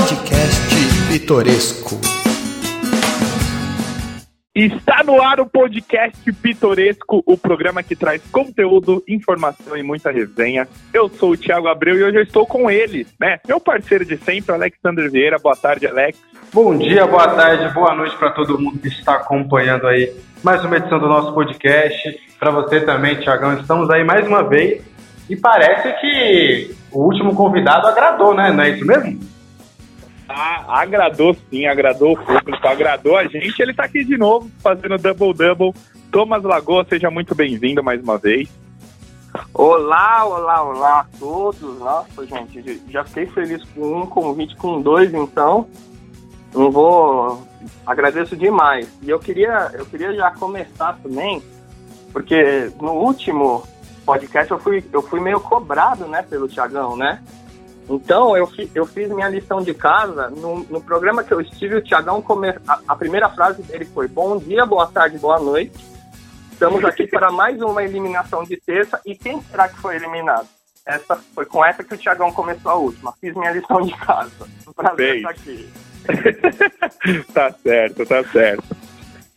Podcast Pitoresco. Está no ar o podcast Pitoresco, o programa que traz conteúdo, informação e muita resenha. Eu sou o Thiago Abreu e hoje eu estou com ele, né? Meu parceiro de sempre, Alexander Vieira. Boa tarde, Alex. Bom dia, boa tarde, boa noite para todo mundo que está acompanhando aí mais uma edição do nosso podcast. Para você também, Tiagão, estamos aí mais uma vez e parece que o último convidado agradou, né? Não é isso mesmo? Ah, agradou sim, agradou o público, agradou a gente. Ele está aqui de novo, fazendo double-double. Thomas Lagoa, seja muito bem-vindo mais uma vez. Olá, olá, olá a todos. Nossa, gente, já fiquei feliz com um convite, com dois, então. Não vou. Agradeço demais. E eu queria, eu queria já começar também, porque no último podcast eu fui, eu fui meio cobrado, né, pelo Tiagão, né? Então eu, fi, eu fiz minha lição de casa. No, no programa que eu estive, o Tiagão come... A, a primeira frase dele foi: Bom dia, boa tarde, boa noite. Estamos aqui para mais uma eliminação de terça. E quem será que foi eliminado? Essa, foi com essa que o Tiagão começou a última. Fiz minha lição de casa. Um prazer estar aqui. tá certo, tá certo.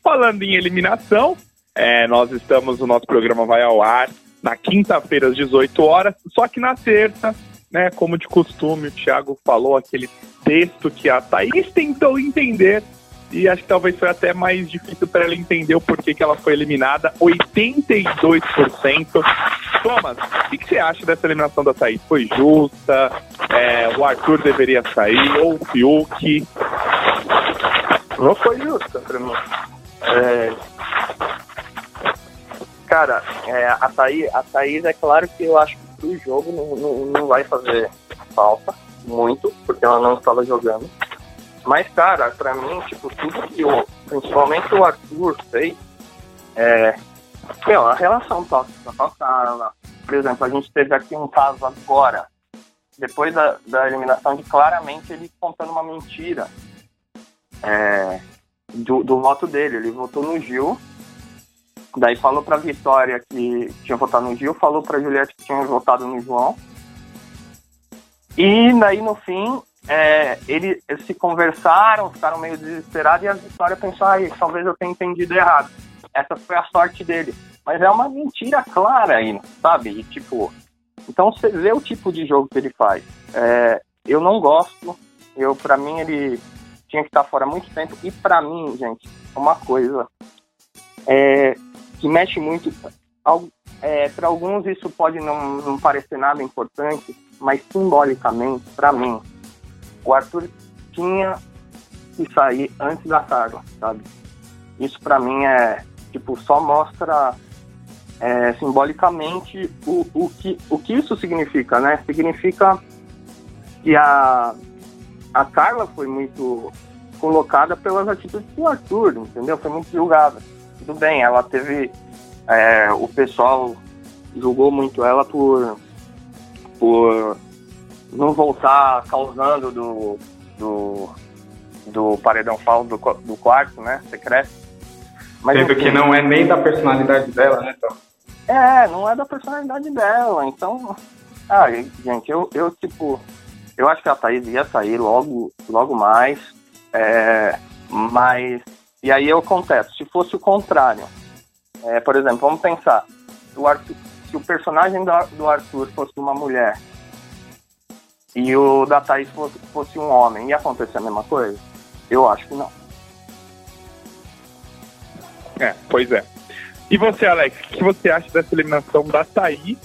Falando em eliminação, é, nós estamos, o nosso programa vai ao ar na quinta-feira às 18 horas, só que na terça, né, como de costume, o Thiago falou aquele texto que a Thaís tentou entender e acho que talvez foi até mais difícil para ela entender o porquê que ela foi eliminada. 82%. Thomas, o que, que, você acha dessa eliminação da Thaís? Foi justa? É, o Arthur deveria sair? Ou o Fiuk? Não foi justa mim. É... Cara, é, a, Thaís, a Thaís, é claro que eu acho que pro jogo não, não, não vai fazer falta muito, porque ela não estava jogando. Mas, cara, pra mim, tipo, tudo que o, principalmente o Arthur fez, é, meu, a relação tóxica Carla. Por exemplo, a gente teve aqui um caso agora, depois da, da eliminação, de claramente ele contando uma mentira é, do, do voto dele. Ele votou no Gil, daí falou pra Vitória que tinha votado no Gil, falou pra Juliette que tinha votado no João. E daí, no fim, é, ele, eles se conversaram, ficaram meio desesperados e a Vitória pensou, ah, talvez eu tenha entendido errado. Essa foi a sorte dele. Mas é uma mentira clara aí, sabe? E, tipo, então você vê o tipo de jogo que ele faz. É, eu não gosto. Eu, para mim, ele tinha que estar fora há muito tempo. E para mim, gente, uma coisa é, que mexe muito. É, para alguns isso pode não, não parecer nada importante, mas simbolicamente, para mim, o Arthur tinha que sair antes da Carla, sabe? Isso para mim é, tipo, só mostra é, simbolicamente o, o, que, o que isso significa, né? Significa que a, a Carla foi muito colocada pelas atitudes do Arthur, entendeu? Foi muito julgada. Tudo bem, ela teve. É, o pessoal julgou muito ela por, por não voltar causando do, do, do paredão falso do, do quarto, né? Secreto. Mas, Sendo que não é nem da personalidade dela, né, então? É, não é da personalidade dela. Então, ah, gente, eu, eu tipo, eu acho que a Thaís ia sair logo, logo mais. É, mas, e aí eu contesto, se fosse o contrário, é, por exemplo, vamos pensar, o Arthur, se o personagem do, Arthur fosse uma mulher e o da Thaís fosse, fosse um homem, ia acontecer a mesma coisa? Eu acho que não. É, pois é. E você, Alex, o que você acha dessa eliminação da Thaís?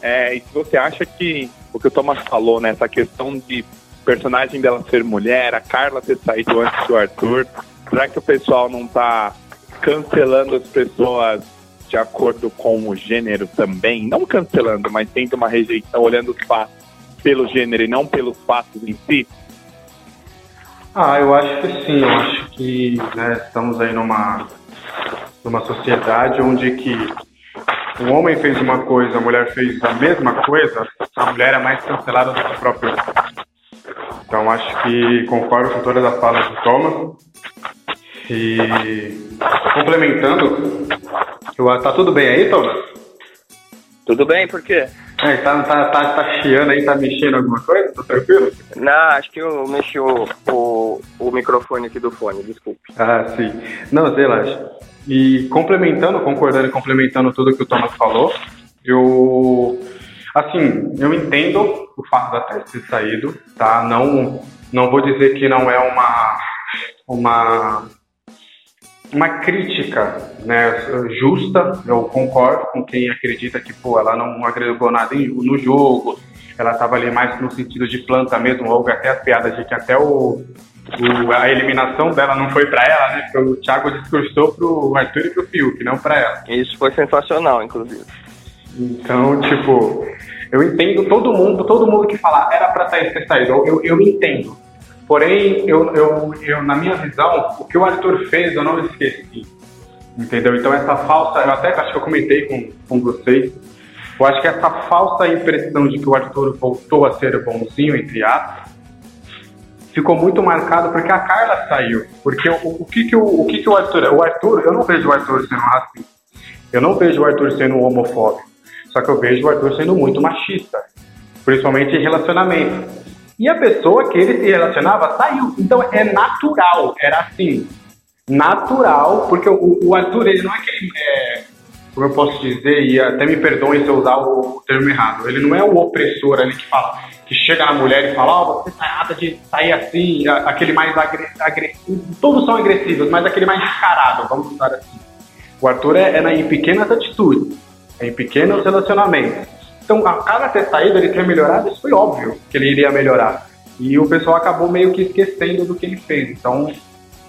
É, e se você acha que o que o Thomas falou, né, essa questão de personagem dela ser mulher, a Carla ter saído antes do Arthur, será que o pessoal não tá cancelando as pessoas de acordo com o gênero também? Não cancelando, mas tendo uma rejeição, olhando os fatos pelo gênero e não pelos fatos em si? Ah, eu acho que sim. Eu acho que né, estamos aí numa, numa sociedade onde que o homem fez uma coisa, a mulher fez a mesma coisa, a mulher é mais cancelada do que o próprio Então acho que concordo com todas as falas do Thomas. E complementando, eu, tá tudo bem aí, Thomas? Tudo bem, por quê? É, tá, tá, tá, tá chiando aí, tá mexendo alguma coisa? Tá tranquilo? Não, acho que eu mexi o, o, o microfone aqui do fone, desculpe. Ah, sim. Não, relaxa. E complementando, concordando e complementando tudo que o Thomas falou, eu. Assim, eu entendo o fato da Tess ter saído, tá? Não, não vou dizer que não é uma. Uma uma crítica né, justa, eu concordo com quem acredita que pô, ela não agregou nada no jogo, ela estava ali mais no sentido de planta mesmo, ou até as piadas de que até o, o a eliminação dela não foi para ela, né? Porque o Thiago discursou pro Arthur e pro Fiuk, não para ela. Isso foi sensacional, inclusive. Então, tipo, eu entendo todo mundo, todo mundo que fala era para ter saído, eu, eu, eu entendo. Porém, eu, eu, eu, na minha visão, o que o Arthur fez eu não esqueci. Entendeu? Então, essa falsa. Eu até acho que eu comentei com, com vocês. Eu acho que essa falsa impressão de que o Arthur voltou a ser bonzinho, entre aspas, ficou muito marcado porque a Carla saiu. Porque o, o, que, que, o, o que, que o Arthur. O Arthur, eu não vejo o Arthur sendo racista. Eu não vejo o Arthur sendo homofóbico. Só que eu vejo o Arthur sendo muito machista. Principalmente em relacionamento. E a pessoa que ele se relacionava saiu. Então é natural, era assim. Natural, porque o, o Arthur, ele não é aquele. É, como eu posso dizer, e até me perdoem se eu usar o, termo errado, ele não é o opressor ali que fala, que chega na mulher e fala, ó, oh, você tá errada de sair assim, aquele mais agressivo. Todos são agressivos, mas aquele mais descarado, vamos usar assim. O Arthur é, é em pequenas atitudes, é em pequenos relacionamentos. Então, a cada ter saído, ele ter melhorado, isso foi óbvio que ele iria melhorar. E o pessoal acabou meio que esquecendo do que ele fez. Então,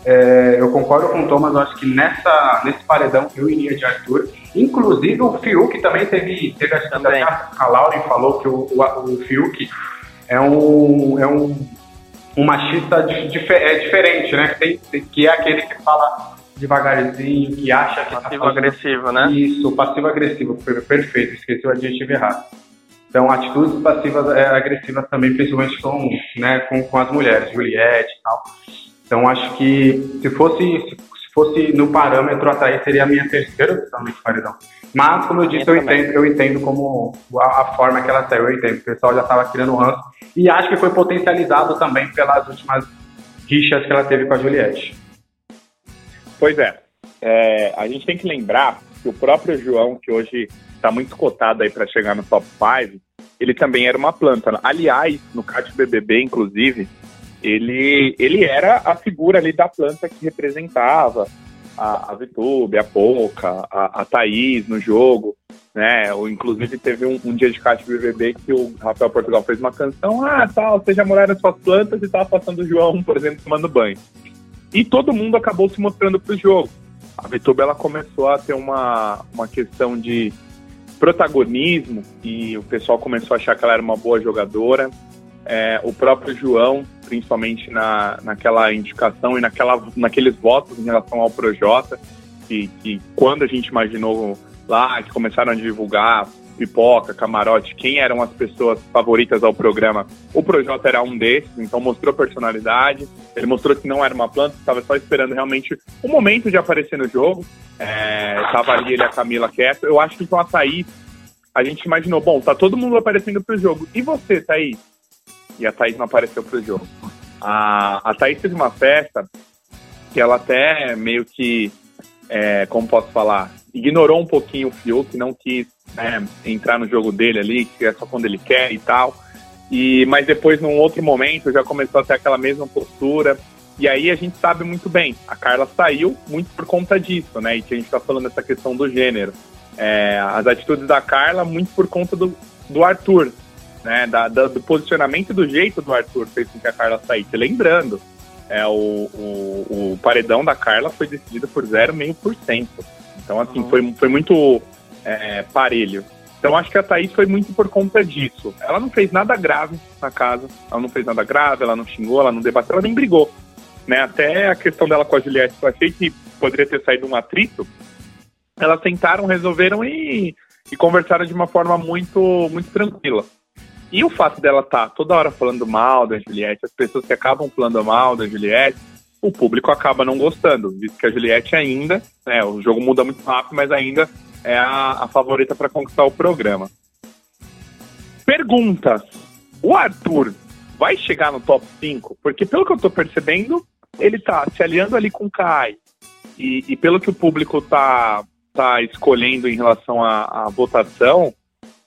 é, eu concordo com o Thomas, eu acho que nessa, nesse paredão eu iria de Arthur. Inclusive, o Fiuk também teve, teve a, também. a Lauren falou que o, o, o Fiuk é um, é um, um machista de, é diferente, né? Que, tem, que é aquele que fala devagarzinho, que acha que tá passivo-agressivo, tá né? Isso, passivo-agressivo, perfeito, esqueci o adjetivo errado. Então, atitudes passivas é, agressivas também, principalmente com, né, com, com as mulheres, Juliette e tal. Então, acho que se fosse, se fosse no parâmetro atrás, seria a minha terceira opção nesse paredão. Mas, como eu disse, eu entendo, eu entendo como a, a, forma que ela saiu, eu entendo. O pessoal já estava criando ranço. E acho que foi potencializado também pelas últimas rixas que ela teve com a Juliette. Pois é. é. A gente tem que lembrar que o próprio João, que hoje está muito cotado aí para chegar no top 5, ele também era uma planta. Aliás, no CAT BBB, inclusive, ele, ele era a figura ali da planta que representava a, a Vitube, a Poca, a, a Thaís no jogo, né? Ou, inclusive teve um, um dia de CAT BBB que o Rafael Portugal fez uma canção, ah, tal, você já morar nas suas plantas e tava passando o João, por exemplo, tomando banho. E todo mundo acabou se mostrando para o jogo. A Vitube ela começou a ter uma, uma questão de protagonismo e o pessoal começou a achar que ela era uma boa jogadora. É, o próprio João, principalmente na, naquela indicação e naquela, naqueles votos em relação ao Projota, que, que quando a gente imaginou lá, que começaram a divulgar pipoca, camarote, quem eram as pessoas favoritas ao programa. O Projota era um desses, então mostrou personalidade. Ele mostrou que não era uma planta, estava só esperando realmente o momento de aparecer no jogo. É, tava ali ele a Camila quieto. Eu acho que com a Thaís, a gente imaginou, bom, tá todo mundo aparecendo pro jogo. E você, Thaís? E a Thaís não apareceu pro jogo. A, a Thaís fez uma festa que ela até meio que, é, como posso falar, ignorou um pouquinho o Fiuk, não quis né, entrar no jogo dele ali, que é só quando ele quer e tal. E, mas depois, num outro momento, já começou a ter aquela mesma postura. E aí a gente sabe muito bem, a Carla saiu muito por conta disso, né? E a gente está falando dessa questão do gênero. É, as atitudes da Carla muito por conta do, do Arthur, né? Da, da, do posicionamento e do jeito do Arthur fez com que a Carla saísse. Lembrando, é, o, o, o paredão da Carla foi decidido por 0,5%. Então, assim, foi, foi muito é, parelho. Então acho que a Thaís foi muito por conta disso. Ela não fez nada grave na casa, ela não fez nada grave, ela não xingou, ela não debateu, ela nem brigou. Né? Até a questão dela com a Juliette, eu achei que poderia ter saído um atrito. Elas tentaram, resolveram e, e conversaram de uma forma muito, muito tranquila. E o fato dela estar tá toda hora falando mal da Juliette, as pessoas que acabam falando mal da Juliette, o público acaba não gostando, visto que a Juliette ainda, né, o jogo muda muito rápido, mas ainda é a, a favorita para conquistar o programa. pergunta: o Arthur vai chegar no top 5? Porque pelo que eu tô percebendo, ele tá se aliando ali com o Kai. E, e pelo que o público tá, tá escolhendo em relação à, à votação,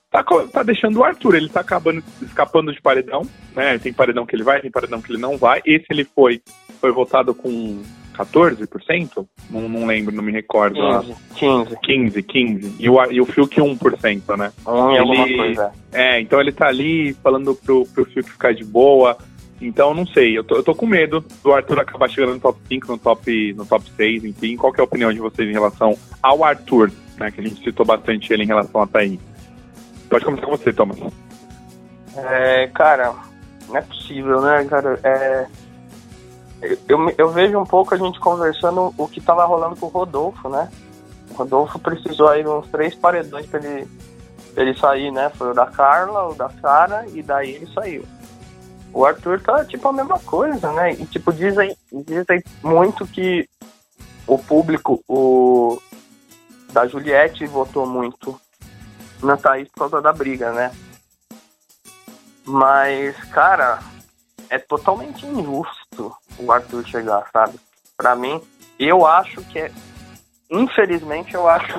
tá, tá deixando o Arthur. Ele tá acabando escapando de paredão, né? Tem paredão que ele vai, tem paredão que ele não vai. Esse ele foi, foi votado com 14%? Não, não lembro, não me recordo. 15. 15, 15. E o, e o Fiuk 1%, né? Um e alguma coisa. É, então ele tá ali falando pro, pro Fiuk ficar de boa. Então, não sei, eu tô, eu tô com medo do Arthur acabar chegando no top 5, no top, no top 6, enfim. Qual é a opinião de vocês em relação ao Arthur, né? Que a gente citou bastante ele em relação a Thaí. Pode começar com você, Thomas. É, cara, não é possível, né, cara? É, eu, eu vejo um pouco a gente conversando o que tava rolando com o Rodolfo, né? O Rodolfo precisou aí uns três paredões pra ele, pra ele sair, né? Foi o da Carla, o da Sara, e daí ele saiu. O Arthur tá tipo a mesma coisa, né? E tipo, dizem, dizem muito que o público, o da Juliette votou muito na Thaís por causa da briga, né? Mas, cara, é totalmente injusto o Arthur chegar, sabe? Pra mim, eu acho que é. Infelizmente, eu acho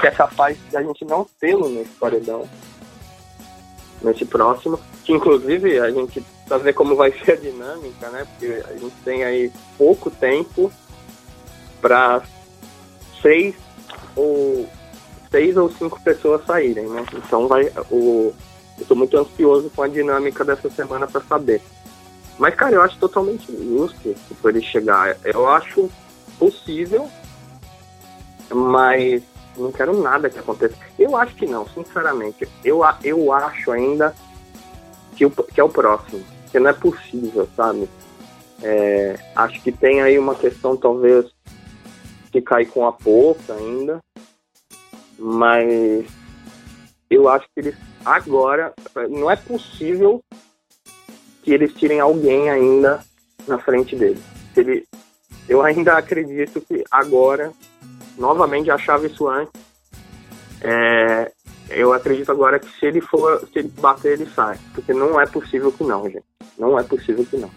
que é capaz de a gente não tê-lo nesse paredão. Nesse próximo. Que inclusive a gente precisa ver como vai ser a dinâmica, né? Porque a gente tem aí pouco tempo para seis ou seis ou cinco pessoas saírem, né? Então vai o eu tô muito ansioso com a dinâmica dessa semana para saber. Mas, cara, eu acho totalmente injusto por ele chegar. Eu acho possível, mas não quero nada que aconteça. Eu acho que não, sinceramente. Eu, eu acho ainda que, o, que é o próximo. Que não é possível, sabe? É, acho que tem aí uma questão, talvez, que cai com a pouca ainda. Mas eu acho que eles agora não é possível que eles tirem alguém ainda na frente dele. Ele, eu ainda acredito que agora, novamente achava isso antes, é, eu acredito agora que se ele for, se ele bater, ele sai. Porque não é possível que não, gente. Não é possível que não.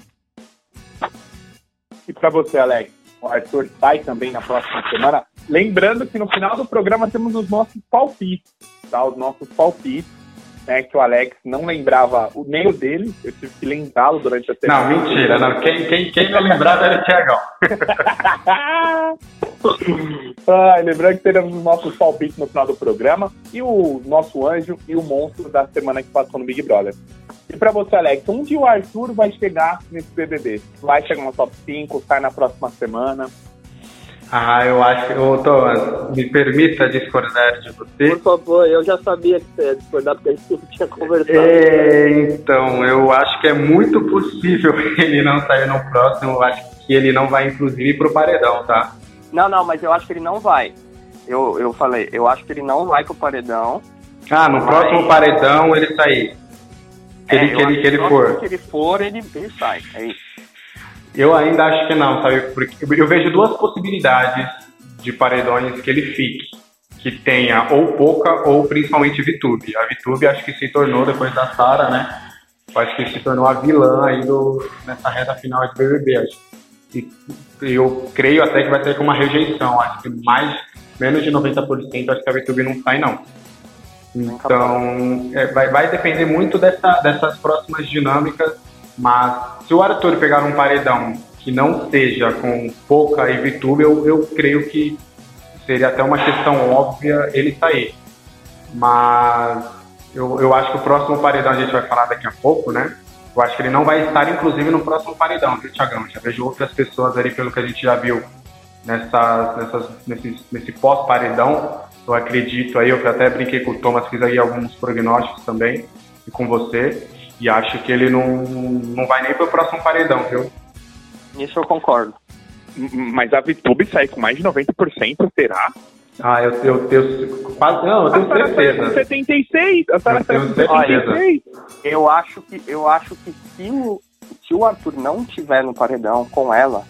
E para você, Alex, o Arthur sai também na próxima semana. Lembrando que no final do programa temos os nossos palpites, tá? Os nossos palpites né, que o Alex não lembrava o nem o dele, eu tive que lembrá-lo durante a semana. Não, mentira, não. Quem, quem, quem não lembrava era o Tiagão. ah, lembrando que teremos os nossos palpites no final do programa e o nosso anjo e o monstro da semana que passou no Big Brother. E para você, Alex, onde o Arthur vai chegar nesse BBB? Vai chegar no top 5, sai na próxima semana? Ah, eu acho que. Ô, Thomas, me permita discordar de você. Por favor, eu já sabia que você ia discordar porque a gente tinha conversado. É, então, eu acho que é muito possível ele não sair no próximo. Eu acho que ele não vai, inclusive, pro paredão, tá? Não, não, mas eu acho que ele não vai. Eu, eu falei, eu acho que ele não vai pro paredão. Ah, no mas... próximo paredão ele sair. Que, é, ele, que, ele, que ele for. Que ele for, ele, ele sai. É isso. Eu ainda acho que não, sabe? Porque eu vejo duas possibilidades de paredões que ele fique. Que tenha ou pouca ou principalmente Vitube. A Vitube acho que se tornou, depois da Sara, né? Acho que se tornou a vilã aí do, nessa reta final de BBB. Acho. E eu creio até que vai ter uma rejeição. Acho que mais, menos de 90% acho que a Vitube não sai, não. Então, é, vai, vai depender muito dessa, dessas próximas dinâmicas mas se o Arthur pegar um paredão que não seja com pouca e VTube, eu, eu creio que seria até uma questão óbvia ele sair. Mas eu, eu acho que o próximo paredão a gente vai falar daqui a pouco, né? Eu acho que ele não vai estar, inclusive, no próximo paredão, viu, Thiagão? Já vejo outras pessoas ali, pelo que a gente já viu nessas, nessas, nesse, nesse pós-paredão. Eu acredito aí, eu até brinquei com o Thomas, fiz aí alguns prognósticos também, e com você. E acho que ele não, não vai nem pro próximo paredão, viu? Isso eu concordo. Mas a VTube sai com mais de 90%, será? Ah, eu, eu, eu quase. Não, eu tenho a certeza. 76, a Sara sai com 76. Eu acho que, eu acho que se, o, se o Arthur não tiver no paredão com ela,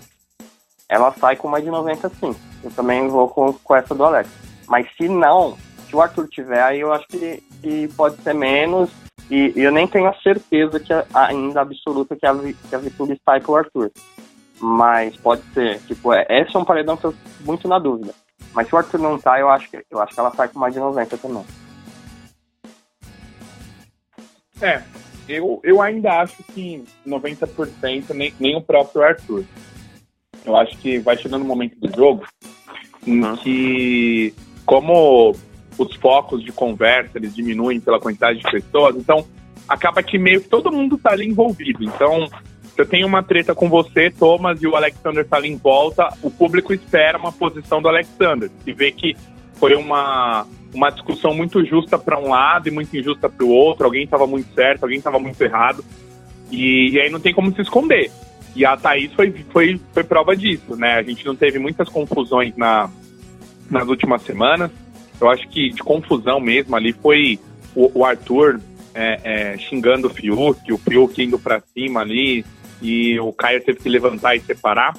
ela sai com mais de 90 sim. Eu também vou com, com essa do Alex. Mas se não, se o Arthur tiver, aí eu acho que, que pode ser menos E, e eu nem tenho a certeza que a, ainda absoluta que a, que a Vitube sai pro Arthur. Mas pode ser. Tipo, é, esse é um paredão que eu muito na dúvida. Mas se o Arthur não tá, eu acho que, eu acho que ela sai com mais de 90 também. É, eu, eu ainda acho que 90% nem, nem o próprio Arthur. Eu acho que vai chegando um momento do jogo em que, como os focos de conversa eles diminuem pela quantidade de pessoas, então acaba que meio que todo mundo tá ali envolvido. Então, se eu tenho uma treta com você, Thomas, e o Alexander tá ali em volta, o público espera uma posição do Alexander. Se vê que foi uma, uma discussão muito justa para um lado e muito injusta para o outro, alguém estava muito certo, alguém estava muito errado, e, e, aí não tem como se esconder. E a Thaís foi, foi, foi prova disso, né? A gente não teve muitas confusões na, nas últimas semanas. Eu acho que de confusão mesmo ali foi o, o Arthur é, é, xingando o Fiuk, o Fiuk indo para cima ali, e o Caio teve que levantar e separar.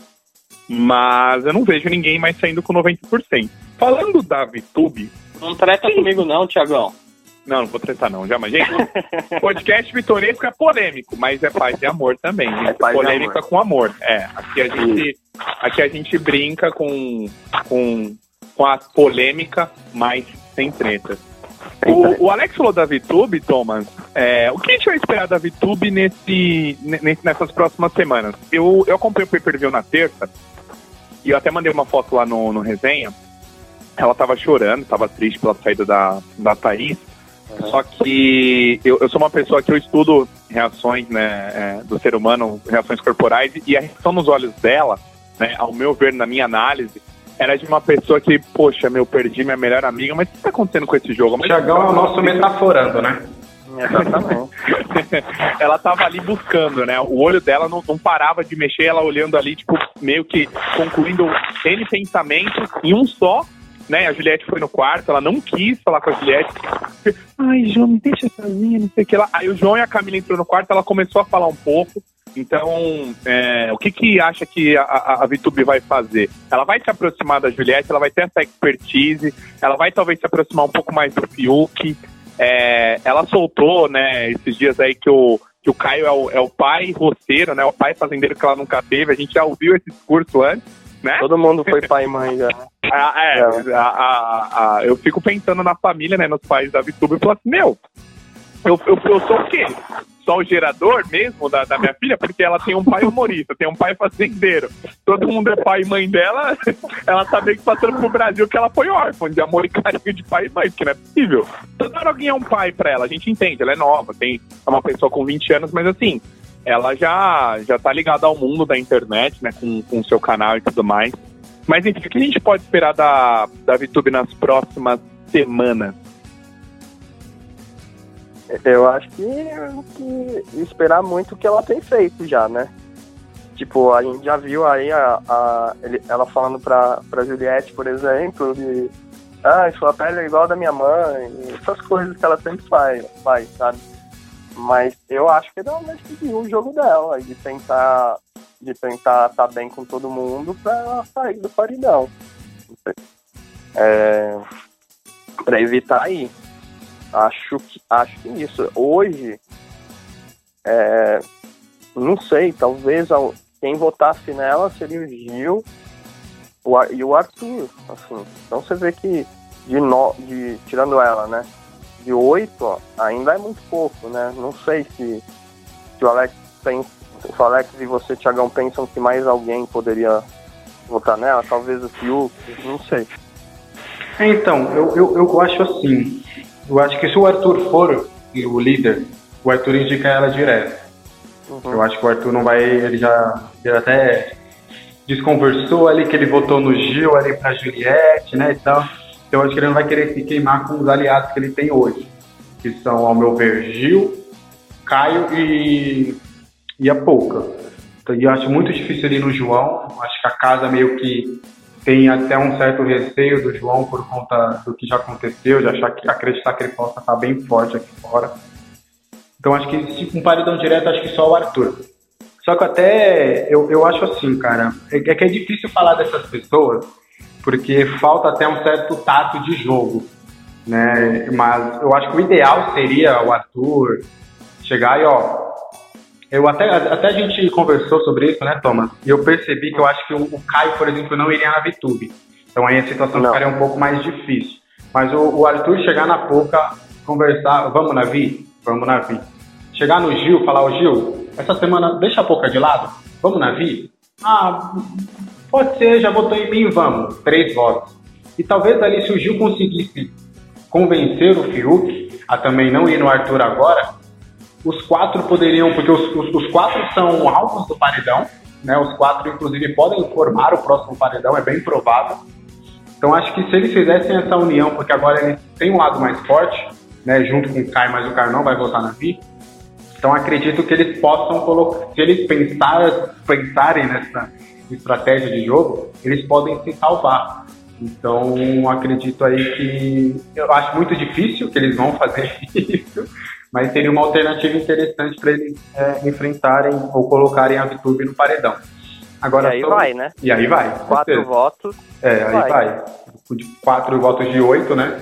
Mas eu não vejo ninguém mais saindo com 90%. Falando da VTube. Não treta comigo, não, Tiagão. Não, não vou tretar, não. Jamais. Gente, podcast vitoresco é polêmico, mas é paz e amor também. É polêmica amor. com amor. É, aqui a gente, aqui a gente brinca com, com, com a polêmica, mas sem treta. O, o, Alex falou da VTube, Thomas. É, o que a gente vai esperar da VTube nesse, nessas próximas semanas? Eu, eu acompanhei o pay-per-view na terça e eu até mandei uma foto lá no, no resenha. Ela tava chorando, tava triste pela saída da, da Thaís. Uhum. Só que eu, eu sou uma pessoa que eu estudo reações né, é, do ser humano, reações corporais, e a reação nos olhos dela, né, ao meu ver, na minha análise, era de uma pessoa que, poxa, meu, perdi minha melhor amiga, mas o que está acontecendo com esse jogo? O Thiagão é o nosso metaforando, né? Exatamente. ela tava ali buscando, né? O olho dela não, não, parava de mexer, ela olhando ali, tipo, meio que concluindo N pensamentos em um só, né? A Juliette foi no quarto, ela não quis falar com a Juliette. Ai, João, me deixa sozinha, não sei o que lá. Aí o João e a Camila entrou no quarto, ela começou a falar um pouco. Então, é, o que que acha que a, a, a VTube vai fazer? Ela vai se aproximar da Juliette, ela vai ter essa expertise, ela vai talvez se aproximar um pouco mais do Fiuk. É, ela soltou, né, esses dias aí que o, que o Caio é o, é o pai roceiro, né, o pai fazendeiro que ela nunca teve. A gente já ouviu esse discurso antes, né? Todo mundo foi pai e mãe já. ah, é, é. A, eu fico pensando na família, né, nos pais da VTube e falo assim, meu, eu, eu, eu sou o quê? Só o gerador mesmo da, da minha filha? Porque ela tem um pai humorista, tem um pai fazendeiro. Todo mundo é pai e mãe dela. Ela tá meio que passando pro Brasil que ela foi órfã de amor e carinho de pai e mãe, porque não é possível. Toda hora alguém é um pai pra ela, a gente entende, ela é nova, tem é uma pessoa com 20 anos, mas assim, ela já, já tá ligada ao mundo da internet, né, com o seu canal e tudo mais. Mas enfim, o que a gente pode esperar da, da VTube nas próximas semanas? Eu acho que, que esperar muito o que ela tem feito já, né? Tipo, a gente já viu aí a, a, ele, ela falando pra, pra Juliette, por exemplo, de ah, sua pele é igual a da minha mãe, essas coisas que ela sempre faz, faz sabe? Mas eu acho que ela vai seguir o jogo dela, de tentar de tentar estar tá bem com todo mundo pra sair do paridão. É, pra evitar aí. Acho que, acho que isso. Hoje, é, não sei, talvez quem votasse nela seria o Gil o, e o Arthur. Assim. Então você vê que, de, no, de tirando ela, né? De oito, ainda é muito pouco, né? Não sei se, se o Alex se o Alex e você, Tiagão, pensam que mais alguém poderia votar nela, talvez o Fiuk, não sei. Então, eu, eu, eu acho assim, eu acho que se o Arthur for o líder, o Arthur indica ela direto. Uhum. Eu acho que o Arthur não vai. Ele já, ele até desconversou ali que ele votou no Gil ali pra Juliette, né? E tal. Então eu acho que ele não vai querer se queimar com os aliados que ele tem hoje. Que são, ao meu ver, Gil, Caio e, e a Pouca. Então, eu acho muito difícil ali no João. Acho que a casa meio que tem até um certo receio do João por conta do que já aconteceu, de achar que acreditar que ele possa estar bem forte aqui fora. Então acho que se um paredão direto, acho que só o Arthur. Só que até eu, eu acho assim, cara, é, é que é difícil falar dessas pessoas, porque falta até um certo tato de jogo, né? Mas eu acho que o ideal seria o Arthur, Chegar e, ó. Eu até, até a gente conversou sobre isso, né, Thomas? E eu percebi que eu acho que o, o Caio, por exemplo, não iria na VTube. Então aí a situação não. ficaria um pouco mais difícil. Mas o, o Arthur chegar na Poca, conversar, vamos na Vi? Vamos na Vi. Chegar no Gil, falar, o Gil, essa semana deixa a Poca de lado, vamos na Vi? Ah, pode ser, já votou em mim, vamos. Três votos. E talvez ali, se o Gil conseguisse convencer o Fiuk a também não ir no Arthur agora, os quatro poderiam, porque os, os, os quatro são alvos do paredão, né? Os quatro, inclusive, podem formar o próximo paredão, é bem provável. Então acho que se eles fizessem essa união, porque agora eles têm um lado mais forte, né, junto com o Kai, mas o Kai não vai votar na Vi. Então acredito que eles possam colocar, se eles pensar, pensarem nessa estratégia de jogo, eles podem se salvar. Então acredito aí que eu acho muito difícil que eles vão fazer isso, mas seria uma alternativa interessante para eles é, enfrentarem ou colocarem a VTube no paredão. Agora, e aí vai, né? E aí vai. Quatro votos. É, aí vai. vai. Quatro votos de oito, né?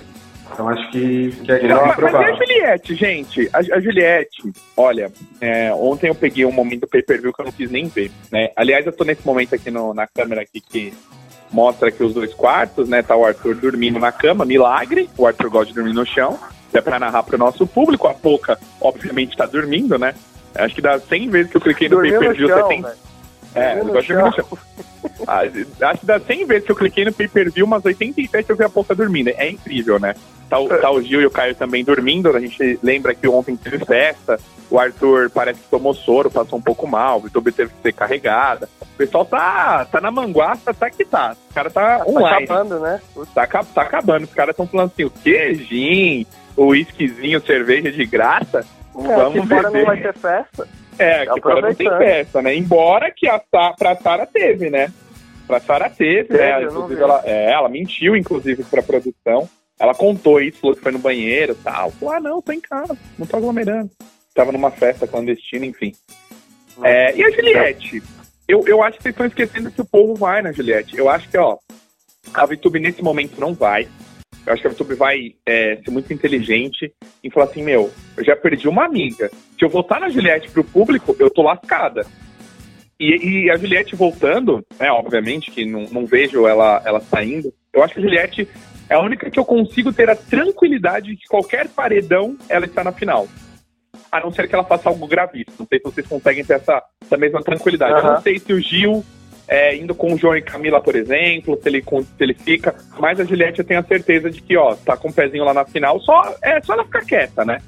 Então acho que, que é, Não, mas, mas e a Juliette, gente? A, a Juliette, olha, é, ontem eu peguei um momento do pay-per-view que eu não quis nem ver, né? Aliás, eu tô nesse momento aqui no, na câmera aqui que mostra aqui os dois quartos, né? Tá o Arthur dormindo na cama, milagre. O Arthur gosta de dormir no chão. É pra narrar pro nosso público. A Poca, obviamente, tá dormindo, né? Acho que dá 100 vezes que eu cliquei no pay-per-view, você tem... Véio é, eu gosto de dormir no chão. Ah, acho que dá 100 vezes que eu cliquei no pay-per-view, umas 87 eu vi a Poca dormindo. É incrível, né? Tá o, tá o Gil e o Caio também dormindo. A gente lembra que ontem teve festa. O Arthur parece que tomou soro, passou um pouco mal. O Vitor teve que ser carregada. O pessoal tá, tá na manguaça, tá que tá. O cara tá, tá online. Tá acabando, né? Tá, tá acabando. Os caras estão falando assim, o queijinho, o whiskyzinho, cerveja de graça. É, Vamos ver. não vai ter festa. É, que fora não tem festa, né? Embora que a, pra Sara teve, né? Pra Sara teve, teve né? Inclusive, ela, é, ela mentiu, inclusive, pra produção. Ela contou isso, falou que foi no banheiro e tal. Falou, ah, não, tô em casa, não tô aglomerando. Tava numa festa clandestina, enfim. É, e a Juliette? Eu, eu acho que vocês estão esquecendo que o povo vai na Juliette. Eu acho que, ó, a VTube nesse momento não vai. Eu acho que a VTube vai é, ser muito inteligente e falar assim, meu, eu já perdi uma amiga. Se eu voltar na Juliette pro público, eu tô lascada. E, e a Juliette voltando, é obviamente que não, não vejo ela, ela saindo. Eu acho que a Juliette é a única que eu consigo ter a tranquilidade de que qualquer paredão ela está na final. A não ser que ela faça algo gravíssimo. Não sei se vocês conseguem ter essa, essa mesma tranquilidade. Uhum. Eu não sei se o Gil é, indo com o João e Camila, por exemplo, se ele, se ele fica. Mas a Juliette eu tenho a certeza de que, ó, tá com o pezinho lá na final, só, é só ela ficar quieta, né?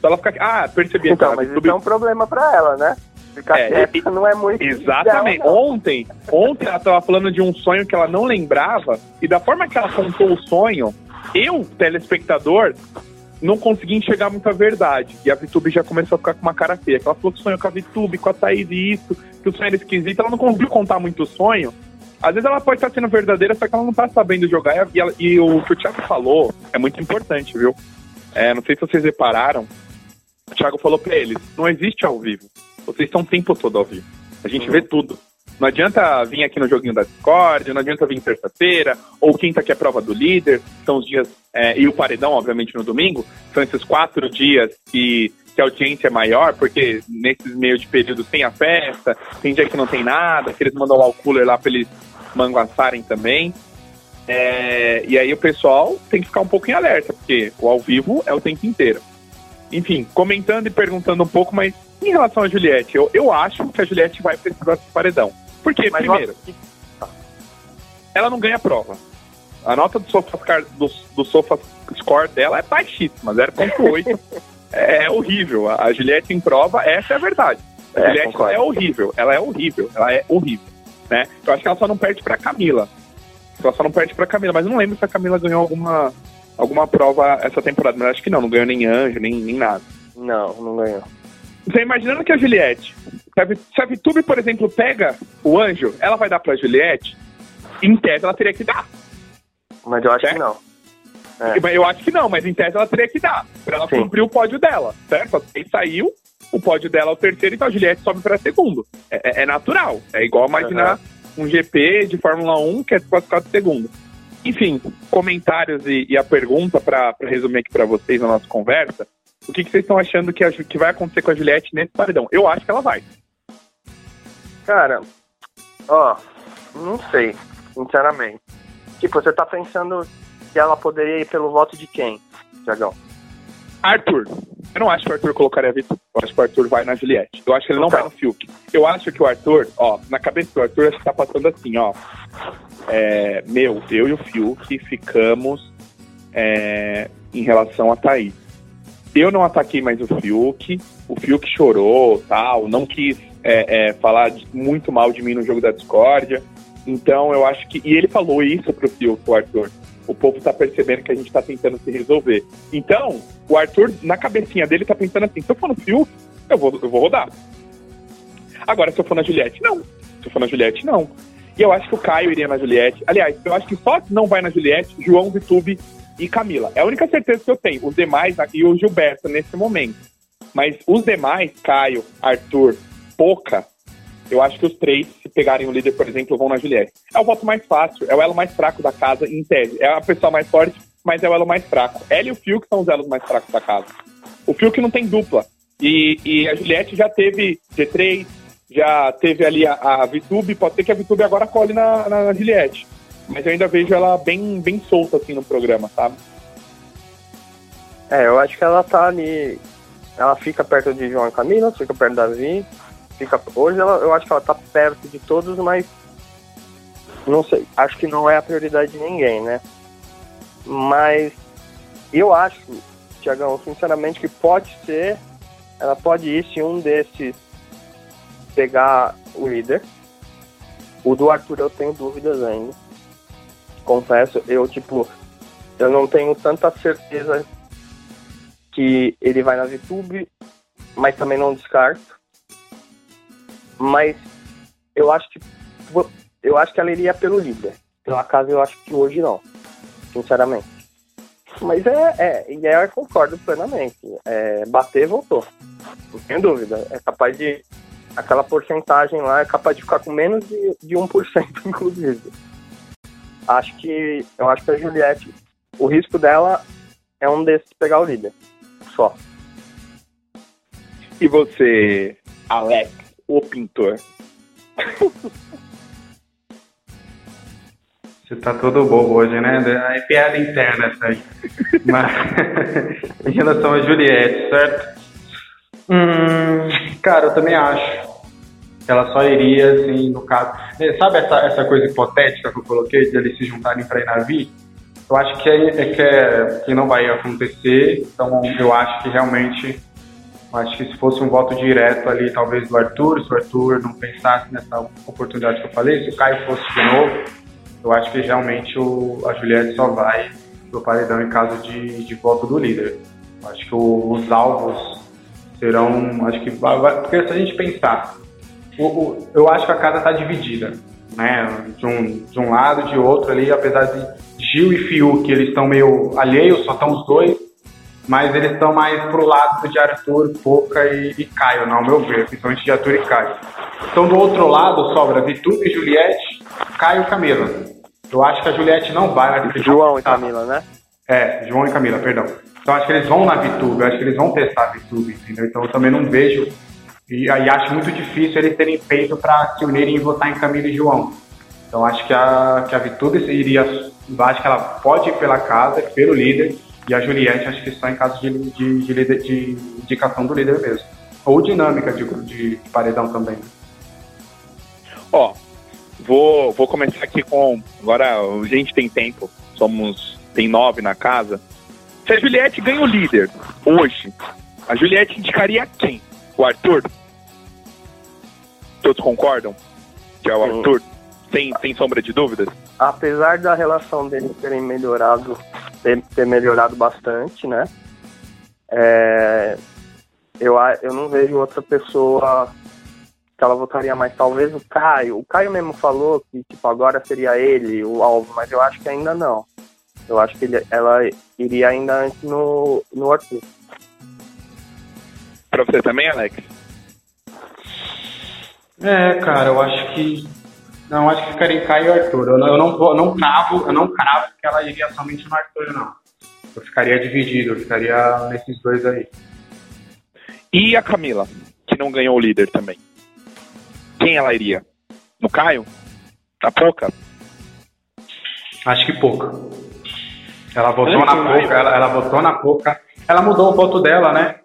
Só ela ficar. Ah, percebi. Então, mas isso é um problema pra ela, né? Ficar é, quieta não é muito. Exatamente. Ideal, ontem, ontem ela tava falando de um sonho que ela não lembrava, e da forma que ela contou o sonho, eu, telespectador, não consegui enxergar muita verdade. E a Vitube já começou a ficar com uma cara feia. Ela falou que sonhou com a Vitube, com a Thaís e isso, que o sonho era esquisito. Ela não conseguiu contar muito o sonho. Às vezes ela pode estar sendo verdadeira, só que ela não está sabendo jogar. E, ela, e, o que o Thiago falou é muito importante, viu? É, não sei se vocês repararam. O Thiago falou para eles: não existe ao vivo. Vocês estão o tempo todo ao vivo. A gente uhum. vê tudo. Não adianta vir aqui no joguinho da Discord, não adianta vir terça-feira, ou quinta que é prova do líder, são os dias, é, e o paredão, obviamente, no domingo, são esses quatro dias que, que a audiência é maior, porque nesses meio de período tem a festa, tem dia que não tem nada, que eles mandam lá o cooler lá pra eles manguaçarem também. É, e aí o pessoal tem que ficar um pouco em alerta, porque o ao vivo é o tempo inteiro. Enfim, comentando e perguntando um pouco, mas em relação a Juliette, eu, eu acho que a Juliette vai para esse próximo paredão. Porque, Mas primeiro, ela não ganha prova. A nota do Sofa, do, do sofa Score dela é baixíssima, 0.8. é horrível. A Juliette em prova, essa é a verdade. A é, Juliette é horrível. Ela é horrível. Ela é horrível. Né? Eu acho que ela só não perde pra Camila. Ela só não perde pra Camila. Mas não lembro se a Camila ganhou alguma, alguma prova essa temporada. Mas acho que não. Não ganhou nem anjo, nem, nem nada. Não, não ganhou. Você imaginando que a Juliette, se a Vitube, por exemplo, pega o anjo, ela vai dar pra Juliette, em tese ela teria que dar. Mas eu acho certo? que não. É. Eu acho que não, mas em tese ela teria que dar, pra ela Sim. cumprir o pódio dela, certo? Ele saiu, o pódio dela é o terceiro, então a Juliette sobe para segundo. É, é, é, natural. É igual imaginar uhum. um GP de Fórmula 1 que é classificado segundo. Enfim, comentários e, e a pergunta para resumir aqui para vocês na nossa conversa O que, que vocês estão achando que, a, que vai acontecer com a Juliette nesse paredão? Eu acho que ela vai. Cara, ó, não sei, sinceramente. Tipo, você tá pensando que ela poderia ir pelo voto de quem, Tiagão? Arthur. Eu não acho que o Arthur colocaria a Vitória. Eu acho que o Arthur vai na Juliette. Eu acho que ele não Então. vai no Fiuk. Eu acho que o Arthur, ó, na cabeça do Arthur, acho que tá passando assim, ó. É, meu, eu e o Fiuk ficamos é, em relação a Thaís. Eu não ataquei mais o Fiuk, o Fiuk chorou, tal, não quis é, é, falar muito mal de mim no jogo da discórdia. Então eu acho que. E ele falou isso pro Fiuk, o Arthur. O povo tá percebendo que a gente tá tentando se resolver. Então, o Arthur, na cabecinha dele, tá pensando assim: se eu for no Fiuk, eu vou, eu vou rodar. Agora, se eu for na Juliette, não. Se eu for na Juliette, não. E eu acho que o Caio iria na Juliette. Aliás, eu acho que só não vai na Juliette João Vitube e Camila. É a única certeza que eu tenho. Os demais, e o Gilberto nesse momento. Mas os demais, Caio, Arthur, Poca, eu acho que os três, se pegarem o líder, por exemplo, vão na Juliette. É o voto mais fácil, é o elo mais fraco da casa, em tese. É a pessoa mais forte, mas é o elo mais fraco. Ela e o Fiuk são os elos mais fracos da casa. O Fiuk não tem dupla. E, e a Juliette já teve G3, já teve ali a, a Vitube, pode ser que a Vitube agora cole na, na, Juliette. Mas eu ainda vejo ela bem, bem solta assim no programa, sabe? É, eu acho que ela tá ali. Ela fica perto de João Camila, fica perto da Vi. Fica, hoje ela, eu acho que ela tá perto de todos, mas. Não sei. Acho que não é a prioridade de ninguém, né? Mas eu acho, Tiagão, sinceramente, que pode ser. Ela pode ir se um desses pegar o líder. O do Arthur eu tenho dúvidas ainda. Confesso, eu tipo, eu não tenho tanta certeza que ele vai na VTube, mas também não descarto. Mas eu acho que eu acho que ela iria pelo líder. Pela casa eu acho que hoje não, sinceramente. Mas é, é e é, eu concordo plenamente. É, bater voltou. Não tenho dúvida. É capaz de. Aquela porcentagem lá é capaz de ficar com menos de, de 1%, inclusive. Acho que. Eu acho que a Juliette, o risco dela é um desses pegar o líder. Só. E você, Alex, o pintor? Você tá todo bobo hoje, né? É piada interna essa aí. Mas, em relação a Juliette, certo? Hum, cara, eu também acho que ela só iria, assim, no caso. Sabe essa, essa coisa hipotética que eu coloquei de eles se juntarem pra ir na Vi? Eu acho que é, é que, é, que não vai acontecer, então eu acho que realmente. Acho que se fosse um voto direto ali, talvez do Arthur, se o Arthur não pensasse nessa oportunidade que eu falei, se o Caio fosse de novo, eu acho que realmente o, a Juliette só vai pro paredão em caso de, de voto do líder. Acho que o, os alvos serão, acho que vai, vai- porque se a gente pensar, o, o- eu acho que a casa está dividida, né? De um, de um lado, de outro ali, apesar de Gil e Fiuk, eles estão meio alheios, só estão os dois, mas eles estão mais pro lado de Arthur, Poca e, e Caio, ao meu ver, principalmente de Arthur e Caio. Então do outro lado sobra Vitube, Juliette, Caio e Camila. Eu acho que a Juliette não vai, vão João e Camila, né? É, João e Camila, perdão. Então acho que eles vão na Vitube, acho que eles vão testar a Vitube, entendeu? Então eu também não vejo e aí acho muito difícil eles terem peito para se unirem e votar em Camila e João. Então acho que a, que a Vitube iria, acho que ela pode ir pela casa, pelo líder, e a Juliette acho que só em caso de, de, de, líder- de indicação do líder mesmo. Ou dinâmica de, de paredão também. Ó, vou, vou começar aqui com. Agora, a gente tem tempo, somos. Tem nove na casa. Se a Juliette ganha o líder hoje, a Juliette indicaria quem? O Arthur? Todos concordam? Que é o. Arthur? Sem, sem sombra de dúvidas? apesar da relação deles terem melhorado, ter, ter melhorado bastante, né? É, eu, eu não vejo outra pessoa que ela votaria mais. Talvez o Caio. O Caio mesmo falou que tipo, agora seria ele o alvo, mas eu acho que ainda não. Eu acho que ele- ela iria ainda antes no, no Arthur. Pra você também, Alex? É, cara, eu acho que. Não, acho que ficaria em Caio e Arthur. Eu não, eu não, vou- não cravo, eu não cravo que ela iria somente no Arthur, não. Eu ficaria dividido, eu ficaria nesses dois aí. E a Camila, que não ganhou o líder também? Quem ela iria? No Caio? Na Poca? Acho que pouca. Ela votou na Poca, ela, ela votou na Poca. Ela mudou o voto dela, né?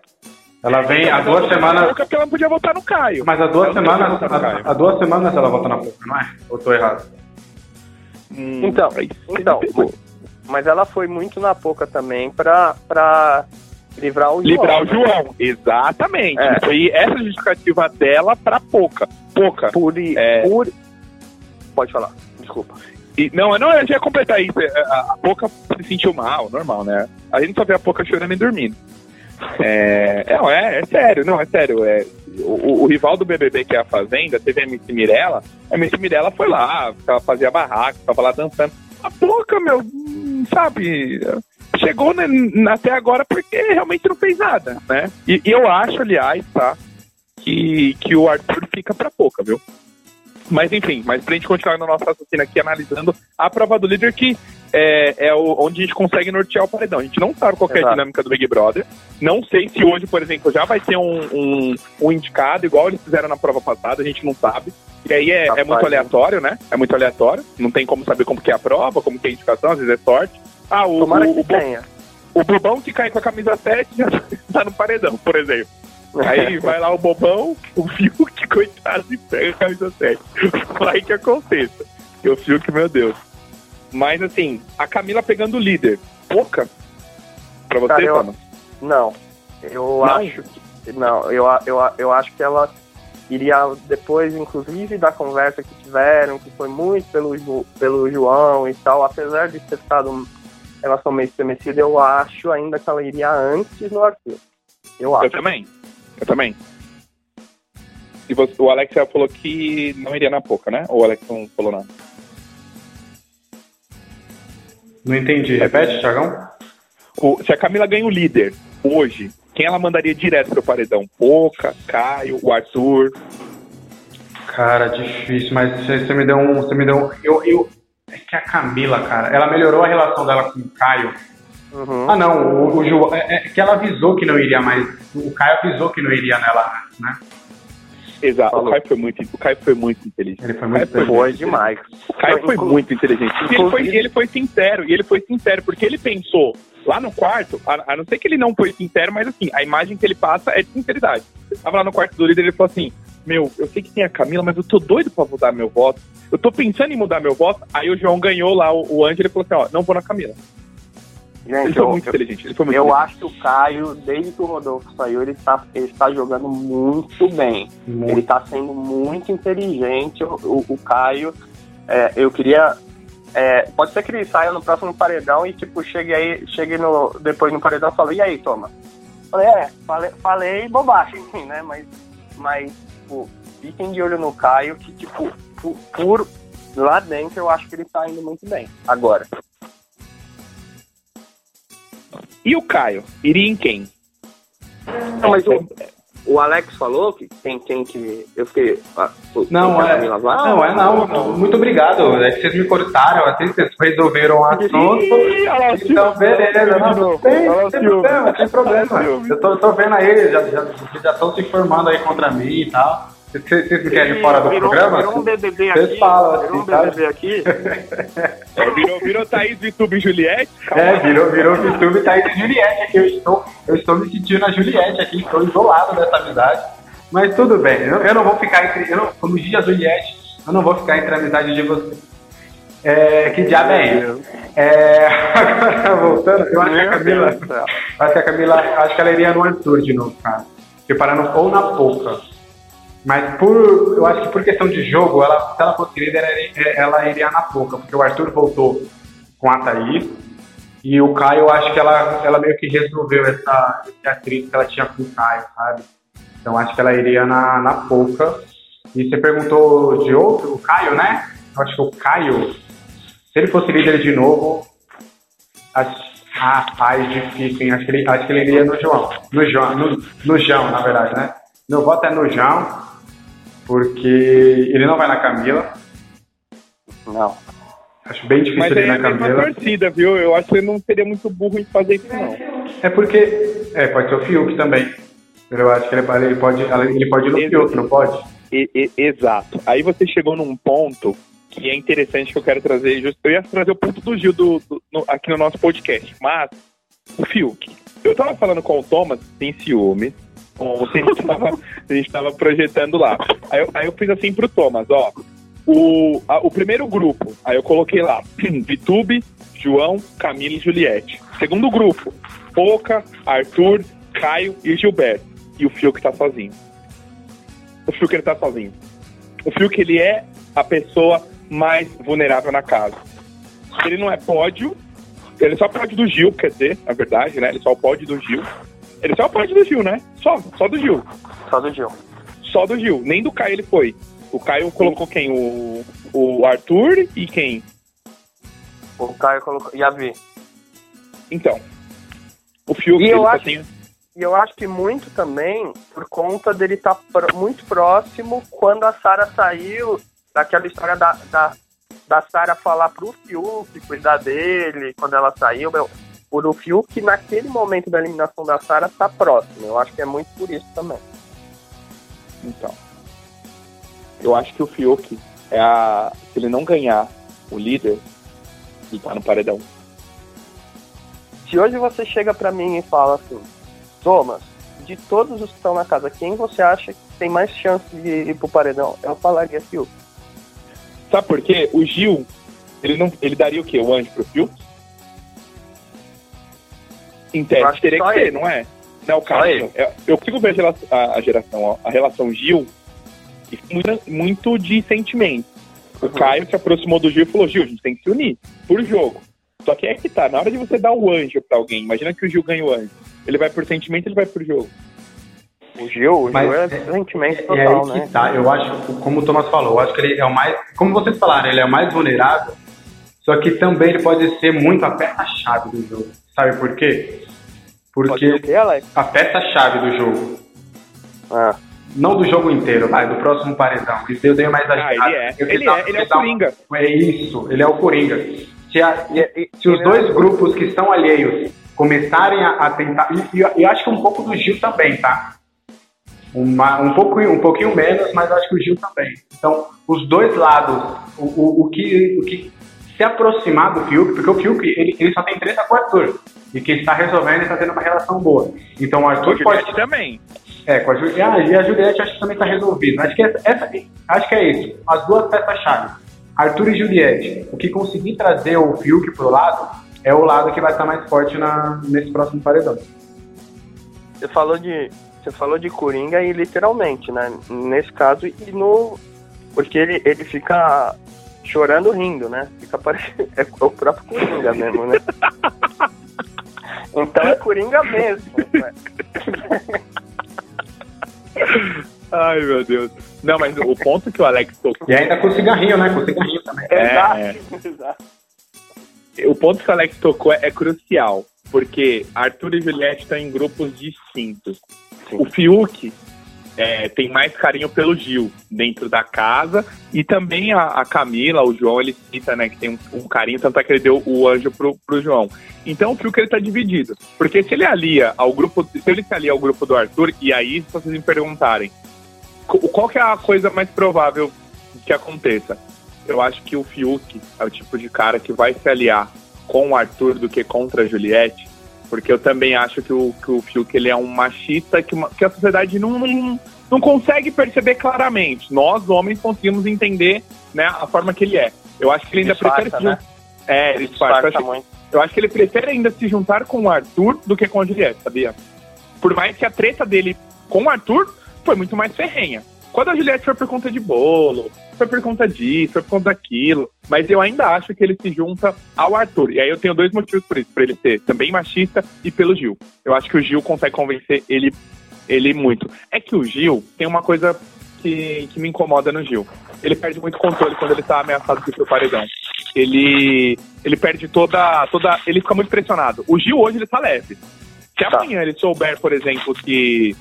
Ela vem há duas semanas. Poca porque ela podia votar no Caio. Mas há duas semanas. Há, duas semanas ela vota na Poca, não é? Ou tô errado? Hum, Então, você então. Mas ela foi muito na Poca também pra, pra livrar o João. Livrar o João. Exatamente. É. Foi essa justificativa dela pra Poca. Poca. Por, É. por... Pode falar, desculpa. E, não, não, eu já ia completar isso. A, a Poca se sentiu mal, normal, né? A gente só vê a Poca chorando e dormindo. É, é, não, é, é sério, não, é sério. É, o, o rival do BBB, que é a Fazenda, teve a MC Mirella. A MC Mirella foi lá, ela fazia barraco, tava lá dançando. A Poca, meu, hum, sabe, chegou né, até agora porque realmente não fez nada, né? E, e eu acho, aliás, tá, que, que o Arthur fica pra Poca, viu? Mas enfim, mas pra gente continuar no nosso raciocínio aqui, analisando a prova do líder, que é, é o- onde a gente consegue nortear o paredão. A gente não sabe qual é a dinâmica do Big Brother. Não sei se hoje, por exemplo, já vai ter um, um, um indicado, igual eles fizeram na prova passada, a gente não sabe. E aí é, é muito aleatório, né? É muito aleatório. Não tem como saber como que é a prova, como que é a indicação, às vezes é sorte. Ah, o, Tomara o, que tenha. o Bobão que cai com a camisa 7 já tá no paredão, por exemplo. Aí vai lá o bobão, o Fiuk, coitado, e pega a camisa 7. Vai que aconteça. E o Fiuk, meu Deus. Mas assim, a Camila pegando o líder. Pouca? Pra você, Cara, eu-? Não, eu Não? acho que. Não, eu, eu, eu acho que ela iria, depois, inclusive, da conversa que tiveram, que foi muito pelo, pelo João e tal, apesar de ter estado uma relação meio estremecida, eu acho ainda que ela iria antes no Arthur. Eu Eu acho. também. Eu também. E você, o Alex já falou que não iria na Poca, né? Ou o Alex não falou nada? Não entendi. Repete, Thiagão? O- se a Camila ganha o líder hoje, quem ela mandaria direto pro paredão? Poca, Caio, o Arthur. Cara, difícil, mas você, você me deu um. Você me deu um. Eu, eu, é que a Camila, cara, ela melhorou a relação dela com o Caio. Uhum. Ah, não, o, o João. É, é que ela avisou que não iria mais. O Caio avisou que não iria nela antes, né? Exato. Falou. O Caio foi muito, o Caio foi muito inteligente. Ele foi muito. Foi demais. O Caio foi muito inteligente. E ele foi, ele foi sincero, e ele foi sincero, porque ele pensou lá no quarto, a, a não ser que ele não foi sincero, mas assim, a imagem que ele passa é de sinceridade. Tava lá no quarto do líder, ele falou assim: Meu, eu sei que tem a Camila, mas eu tô doido pra mudar meu voto. Eu tô pensando em mudar meu voto. Aí o João ganhou lá o, o Ângelo e falou assim: Ó, não vou na Camila. Ele Gente, foi eu, muito eu, inteligente. Ele foi muito eu inteligente. acho que o Caio, desde que o Rodolfo saiu, ele está ele está jogando muito bem. Ele está sendo muito inteligente, o, o, o Caio. É, eu queria. é, pode ser que ele saia no próximo paredão e, tipo, chegue aí, chegue no, depois no paredão e fale, e aí, toma? Falei, é, falei, falei bobagem, né? Mas, mas tipo, fiquem de olho no Caio, que, tipo, por, por lá dentro eu acho que ele tá indo muito bem. Agora. E o Caio? Iria em quem? Não, mas o, o Alex falou que tem, tem que. Eu fiquei. ah, o- Não, é, não, é não. Muito obrigado. É que vocês me cortaram, assim, vocês resolveram o assunto. Ih, Então, beleza, não, não tem, tem problema, tem problema. Eu tô, tô vendo aí, já estão já, estão se informando aí contra mim e tal. Vocês, vocês me querem ir fora do virou, programa? Virou um BBB Vocês aqui. falam virou um assim, sabe? BBB aqui. É, virou, virou Thaís Vitube e Juliette? É, virou, virou YouTube e tá aí de Juliette aqui. Eu estou, eu estou me sentindo a Juliette aqui, estou isolado dessa amizade. Mas tudo bem, eu, eu não vou ficar entre. Eu não, como diz a Juliette, eu não vou ficar entre a amizade de vocês. É, que diabo é isso? É, agora voltando, eu acho que a Camila. Acho que a Camila, acho que ela iria no Arthur de novo, cara. Separando ou na Pouca. Mas por, eu acho que por questão de jogo, ela, se ela fosse líder, ela, iria- iria na Pouca, porque o Arthur voltou com a Thaís. E o Caio, eu acho que ela, ela meio que resolveu essa, esse atrito que ela tinha com o Caio, sabe? Então acho que ela iria na, na Pouca. E você perguntou de outro, o Caio, né? Eu acho que o Caio, se ele fosse líder de novo, acho, rapaz, difícil, hein? Acho que, ele, acho que ele iria no João. No João, no, no João, na verdade, né? Meu voto é no João, porque ele não vai na Camila. Não. Acho bem difícil Mas ele ir é na a mesma Camila. torcida, viu? Eu acho que ele não seria muito burro em fazer isso, não. É porque. É, pode ser o Fiuk também. Eu acho que ele, ele pode, ele pode ir no Fiuk, não pode? E, e, exato. Aí você chegou num ponto que é interessante que eu quero trazer. Eu ia trazer o ponto do Gil do, do, no, aqui no nosso podcast, mas o Fiuk. Eu tava falando com o Thomas, tem ciúme. Ontem a gente tava, projetando lá. Aí eu, aí eu fiz assim pro Thomas, ó. O, a, o primeiro grupo, aí eu coloquei lá, Vitube, João, Camila e Juliette. Segundo grupo, Poca, Arthur, Caio e Gilberto. E o Fiuk tá sozinho. O Fiuk ele tá sozinho. O Fiuk ele é a pessoa mais vulnerável na casa. Ele não é pódio, ele só pode do Gil, quer dizer, na verdade, né? Ele só pode do Gil. Ele só pode do Gil, né? Só, só do Gil. Só do Gil. Só do Gil. Nem do Caio ele foi. O Caio colocou quem? O, o Arthur e quem? O Caio colocou. E a Vi. Então. O Fiuk, e eu acho, E eu acho que muito também por conta dele estar tá muito próximo quando a Sara saiu daquela história da, da, da Sara falar pro Fiuk cuidar dele quando ela saiu, meu, por o Fiuk naquele momento da eliminação da Sara tá próximo. Eu acho que é muito por isso também. Então. Eu acho que o Fiuk é a. Se ele não ganhar o líder, ele tá no paredão. Se hoje você chega para mim e fala assim, Thomas, de todos os que estão na casa, quem você acha que tem mais chance de ir pro paredão? Eu falaria Fiuk. Sabe por quê? O Gil, ele, não, ele daria o quê? O anjo pro Fiuk? Em tese, teria que, que ser, ele. não é? Não, cara, eu, eu consigo ver a, a geração, a relação Gil muito, muito de sentimento. O uhum. Caio se aproximou do Gil e falou: Gil, a gente tem que se unir por jogo. Só que é que tá, na hora de você dar o anjo pra alguém, imagina que o Gil ganha o anjo. Ele vai por sentimento ele vai por jogo? O Gil, o Mas Gil é, é sentimento total, é aí né? Tá, eu acho, como o Thomas falou, eu acho que ele é o mais, como vocês falaram, ele é o mais vulnerável, só que também ele pode ser muito a peça-chave do jogo. Sabe por quê? Porque a peça-chave do jogo. Ah. Não do jogo inteiro, vai, do próximo paredão. Isso eu dei mais ah, ele é, ele, é, ele é o Coringa. É isso, ele é o Coringa. Se, a, se os dois grupos que estão alheios começarem a, a tentar. E, e, eu acho que um pouco do Gil também, tá? Uma, um, pouco, um pouquinho menos, mas acho que o Gil também. Então, os dois lados, o, o, o, que, o que se aproximar do Fiuk, porque o Fiuk ele, ele só tem treta com o Arthur. E que está resolvendo e está tendo uma relação boa. Então o Arthur com pode. também. É, com a Juliette. Ah, e a Juliette acho que também está resolvido. Acho que, essa, essa, acho que é isso. As duas peças-chave. Arthur e Juliette. O que conseguir trazer o Fiuk pro lado é o lado que vai estar mais forte na, nesse próximo paredão. Você falou de. Você falou de Coringa e literalmente, né? Nesse caso, e no. Porque ele, ele fica chorando rindo, né? Fica parecendo. É o próprio Coringa mesmo, né? Então é Coringa mesmo. Né? Ai, meu Deus. Não, mas o ponto que o Alex tocou. E ainda com cigarrinho, né? Com cigarrinho também. É, exato, exato. O ponto que o Alex tocou é, é crucial, porque Arthur e Juliette estão em grupos distintos. Sim. O Fiuk é, tem mais carinho pelo Gil dentro da casa e também a, a Camila, o João, ele cita, né, que tem um, um, carinho, tanto é que ele deu o anjo pro, pro João. Então o Fiuk ele tá dividido, porque se ele alia ao grupo, se ele se alia ao grupo do Arthur, e aí se vocês me perguntarem, qual que é a coisa mais provável que aconteça? Eu acho que o Fiuk é o tipo de cara que vai se aliar com o Arthur do que contra a Juliette, porque eu também acho que o, que o Fiuk ele é um machista que, uma, que a sociedade não, não, não consegue perceber claramente. Nós, homens, conseguimos entender né, a forma que ele é. Eu acho que ele ainda disfarça, prefere... Né? É, ele disfarça. Eu acho, eu acho que ele prefere ainda se juntar com o Arthur do que com a Juliette, sabia? Por mais que a treta dele com o Arthur foi muito mais ferrenha. Quando a Juliette foi por conta de bolo, foi por conta disso, foi por conta daquilo. Mas eu ainda acho que ele se junta ao Arthur. E aí eu tenho dois motivos por isso. Por ele ser também machista e pelo Gil. Eu acho que o Gil consegue convencer ele, ele muito. É que o Gil tem uma coisa que, que me incomoda no Gil. Ele perde muito controle quando ele tá ameaçado de pro paredão. Ele, ele perde toda, toda. Ele fica muito pressionado. O Gil hoje ele tá leve. Se tá. amanhã ele souber, por exemplo, que,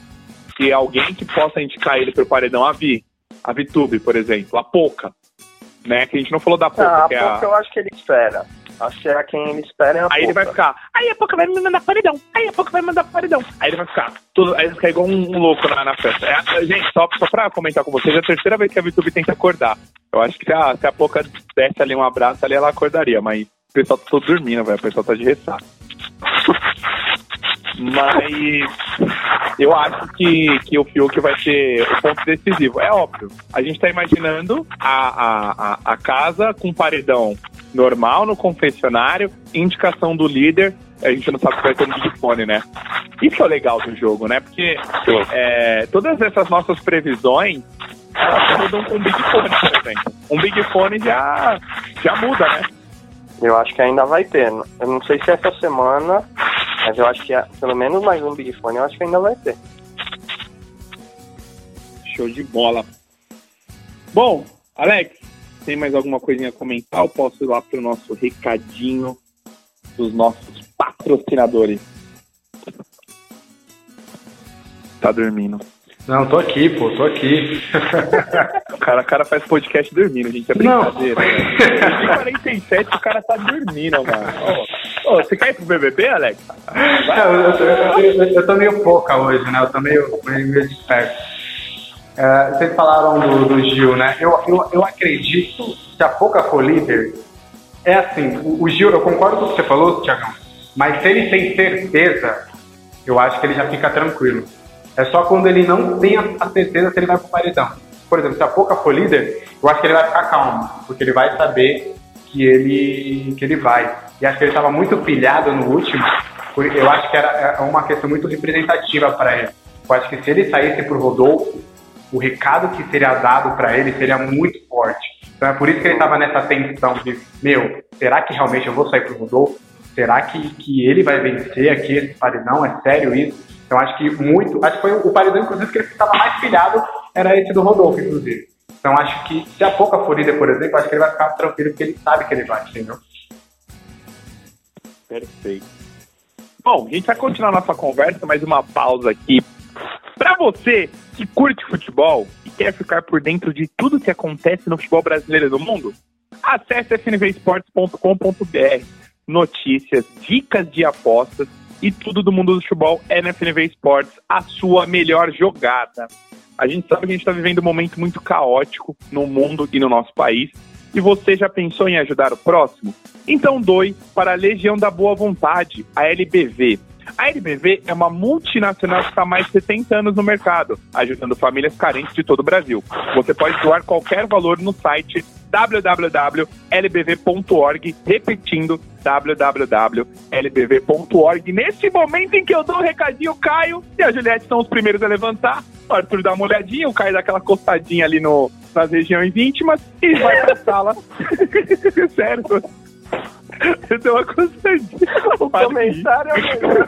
que alguém que possa indicar ele pro paredão a vir a VTube, por exemplo, a Poca, né? Que a gente não falou da Poca. Ah, a que Poca é a... eu acho que ele espera. Acho que é quem ele espera é a Aí ele vai ficar, aí a pouco vai me mandar paredão, aí a pouco vai me mandar paredão. Aí ele vai ficar, tudo, aí ele fica igual um, um louco na, na festa. É, gente, só, só pra comentar com vocês, é a terceira vez que a VTube tenta acordar. Eu acho que se a, se a Poca desse ali um abraço ali, ela acordaria, mas o pessoal tá todo dormindo, velho. O pessoal tá de ressaca. Mas eu acho que, que o Fiuk vai ser o ponto decisivo. É óbvio. A gente tá imaginando a, a, a, casa com paredão normal no confessionário, indicação do líder. A gente não sabe se vai ter um Big Fone, né? Isso é o legal do jogo, né? Porque é, todas essas nossas previsões elas mudam com um Big Fone, por exemplo. Um Big Fone já, já muda, né? Eu acho que ainda vai ter. Eu não sei se essa semana, mas eu acho que é, pelo menos mais um Big Fone eu acho que ainda vai ter. Show de bola. Bom, Alex, tem mais alguma coisinha a comentar? Eu posso ir lá pro nosso recadinho dos nossos patrocinadores. Tá dormindo. Não, tô aqui, pô, tô aqui. o cara, o cara faz podcast dormindo, gente. É brincadeira. Não. 47 o cara tá dormindo, mano. Oh, oh, você quer ir pro BBB, Alex? Eu, eu, eu, eu, tô meio pouca hoje, né? Eu tô meio, meio, meio. Uh, vocês falaram do, do Gil, né? Eu, eu, eu acredito que a pouca for líder é assim. O, o Gil, eu concordo com o que você falou, Tiagão, mas se ele tem certeza, eu acho que ele já fica tranquilo. É só quando ele não tem a certeza se ele vai pro paredão. Por exemplo, se a Pouca for líder, eu acho que ele vai ficar calmo, porque ele vai saber que ele, que ele vai. E acho que ele estava muito pilhado no último, eu acho que era é uma questão muito representativa para ele. Eu acho que se ele saísse pro Rodolfo, o recado que seria dado para ele seria muito forte. Então é por isso que ele estava nessa tensão de, meu, será que realmente eu vou sair pro Rodolfo? Será que, que ele vai vencer aqui esse paredão? É sério isso? Então acho que muito, acho que foi o paredão, inclusive, que ele estava mais pilhado, era esse do Rodolfo, inclusive. Então acho que se a pouca for por exemplo, acho que ele vai ficar tranquilo, porque ele sabe que ele vai, entendeu? Perfeito. Bom, a gente vai continuar nossa conversa, mais uma pausa aqui. Para você que curte futebol e quer ficar por dentro de tudo que acontece no futebol brasileiro e no mundo, acesse fnvesports.com.br. Notícias, dicas de apostas e tudo do mundo do futebol é na FNV Esportes, a sua melhor jogada. A gente sabe que a gente está vivendo um momento muito caótico no mundo e no nosso país. E você já pensou em ajudar o próximo? Então doe para a Legião da Boa Vontade, a LBV. A LBV é uma multinacional que está há mais de 70 anos no mercado, ajudando famílias carentes de todo o Brasil. Você pode doar qualquer valor no site www.lbv.org, repetindo www.lbv.org. Nesse momento em que eu dou o um recadinho, Caio e a Juliette são os primeiros a levantar. O Arthur dá uma olhadinha, o Caio dá aquela costadinha ali no, nas regiões íntimas e vai pra sala. Sério. Você deu uma costadinha. O comentário é o melhor.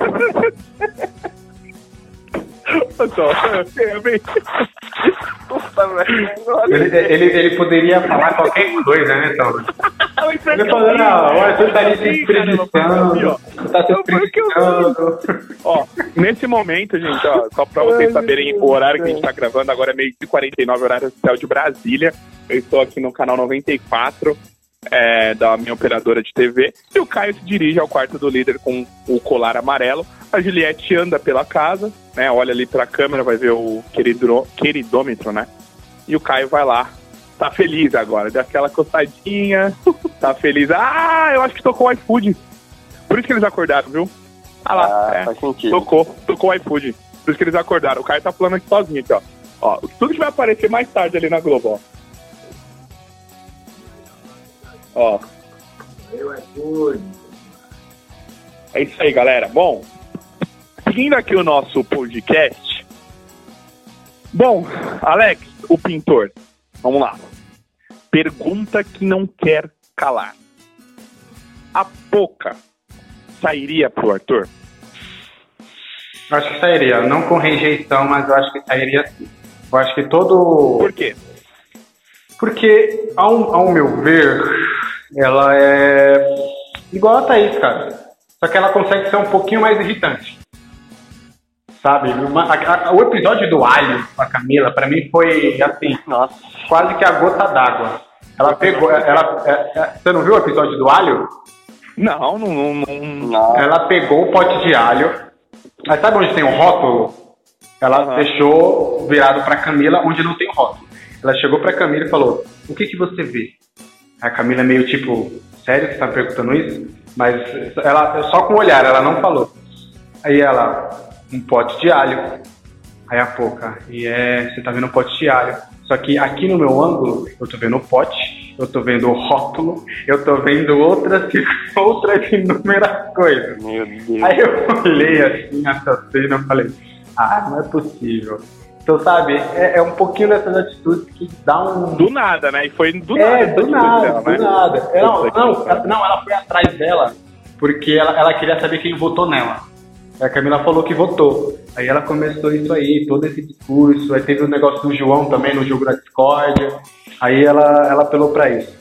ele, ele, ele poderia falar qualquer coisa, né, Tom? Ele falou, não, o Arthur tá ali se espreguiçando, tá se. Ó, nesse momento, gente, ó, só pra vocês saberem o horário que a gente tá gravando, agora é meio de 49, horário oficial de Brasília. Eu estou aqui no canal 94. É, da minha operadora de TV, e o Caio se dirige ao quarto do líder com o colar amarelo. A Juliette anda pela casa, né? Olha ali pra câmera, vai ver o querido, queridômetro, né? E o Caio vai lá. Tá feliz agora, deu aquela coçadinha, tá feliz. Ah, eu acho que tocou o iFood. Por isso que eles acordaram, viu? Ah lá, Ah, é, faz sentido. tocou, tocou o iFood. Por isso que eles acordaram. O Caio tá falando aqui sozinho aqui, ó. Ó, tudo que vai aparecer mais tarde ali na Globo, ó. Ó. É isso aí, galera. Bom, seguindo aqui o nosso podcast. Bom, Alex, o pintor. Vamos lá. Pergunta que não quer calar. A Poca sairia pro Arthur? Eu acho que sairia, não com rejeição, mas eu acho que sairia sim. Eu acho que todo. Por quê? Porque, ao, ao meu ver, ela é igual a Thaís, cara. Só que ela consegue ser um pouquinho mais irritante. Sabe? Uma- a- a- o episódio do alho com a Camila, pra mim, foi assim, Nossa. quase que a gota d'água. Ela pegou. Ela, é- é- você não viu o episódio do alho? Não, não, não, não. Ela pegou o pote de alho. Aí sabe onde tem o rótulo? Ela Aham. deixou virado pra Camila onde não tem rótulo. Ela chegou pra Camila e falou: O que que você vê? A Camila meio tipo, sério que você tá me perguntando isso? Mas ela só com o olhar, ela não falou. Aí ela, um pote de alho. Aí a pouca, e é, você tá vendo um pote de alho. Só que aqui no meu ângulo, eu tô vendo o pote, eu tô vendo o rótulo, eu tô vendo outras, outras inúmeras coisas. Meu Deus. Aí eu olhei assim essa cena e falei, ah, não é possível. Então, sabe, é, é um pouquinho dessas atitudes que dá um. Do nada, né? E foi do é, nada. do essa nada, dela, do né? nada. É, Não, não, não, ela foi atrás dela porque ela, ela queria saber quem votou nela. A Camila falou que votou. Aí ela começou isso aí, todo esse discurso. Aí teve o negócio do João também no jogo da discórdia. Aí ela, ela apelou pra isso.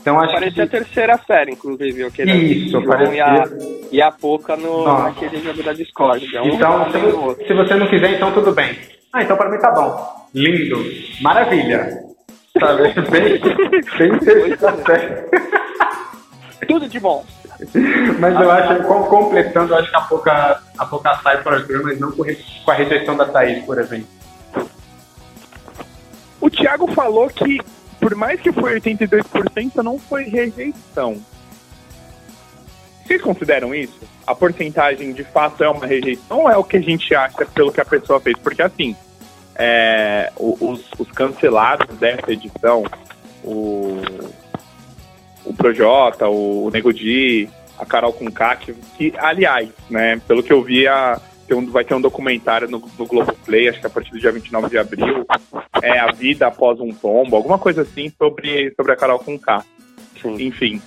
Então acho Parecia a que. terceira série, inclusive. Aquele Isso, João parecia. e a, e a Poca no, Nossa. naquele jogo da Discord. É um Então, do outro. se, se você não quiser, então tudo bem. Ah, então pra mim tá bom. Lindo. Maravilha. Sabe? Bem, bem terceira série. Tudo de bom. Mas eu acho, com- completando, eu acho que a pouca, a pouca sai para o mas não com, a rejeição da Thaís, por exemplo. O Thiago falou que, por mais que foi 82%, não foi rejeição. Vocês consideram isso? A porcentagem de fato é uma rejeição ou é o que a gente acha pelo que a pessoa fez? Porque assim, é, os, os cancelados dessa edição, o, o Projota, o Nego Di, a Carol Conká, que, que, aliás, né, pelo que eu vi, a, tem um- vai ter um documentário no, no Globoplay, acho que a partir do dia 29 de abril, é a vida após um tombo, alguma coisa assim sobre, sobre a Carol Conká. Sim. Enfim,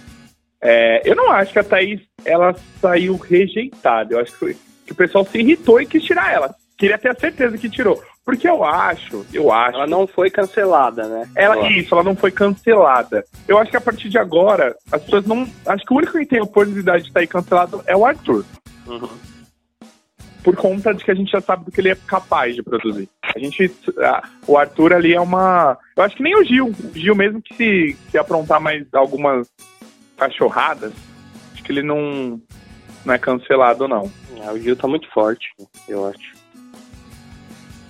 é, eu não acho que a Thaís ela saiu rejeitada. Eu acho que, que o pessoal se irritou e quis tirar ela. Queria ter a certeza que tirou. Porque eu acho, eu acho. Ela não foi cancelada, né? Ela, isso, ela não foi cancelada. Eu acho que a partir de agora, as pessoas não. Acho que o único que tem a oportunidade de sair cancelado é o Arthur. Uhum. Por conta de que a gente já sabe do que ele é capaz de produzir. A gente. a- o Arthur ali é uma. Eu acho que nem o Gil. O Gil, mesmo que se, se aprontar mais algumas cachorradas, acho que ele não. Não é cancelado, não. É, o Gil tá muito forte, eu acho.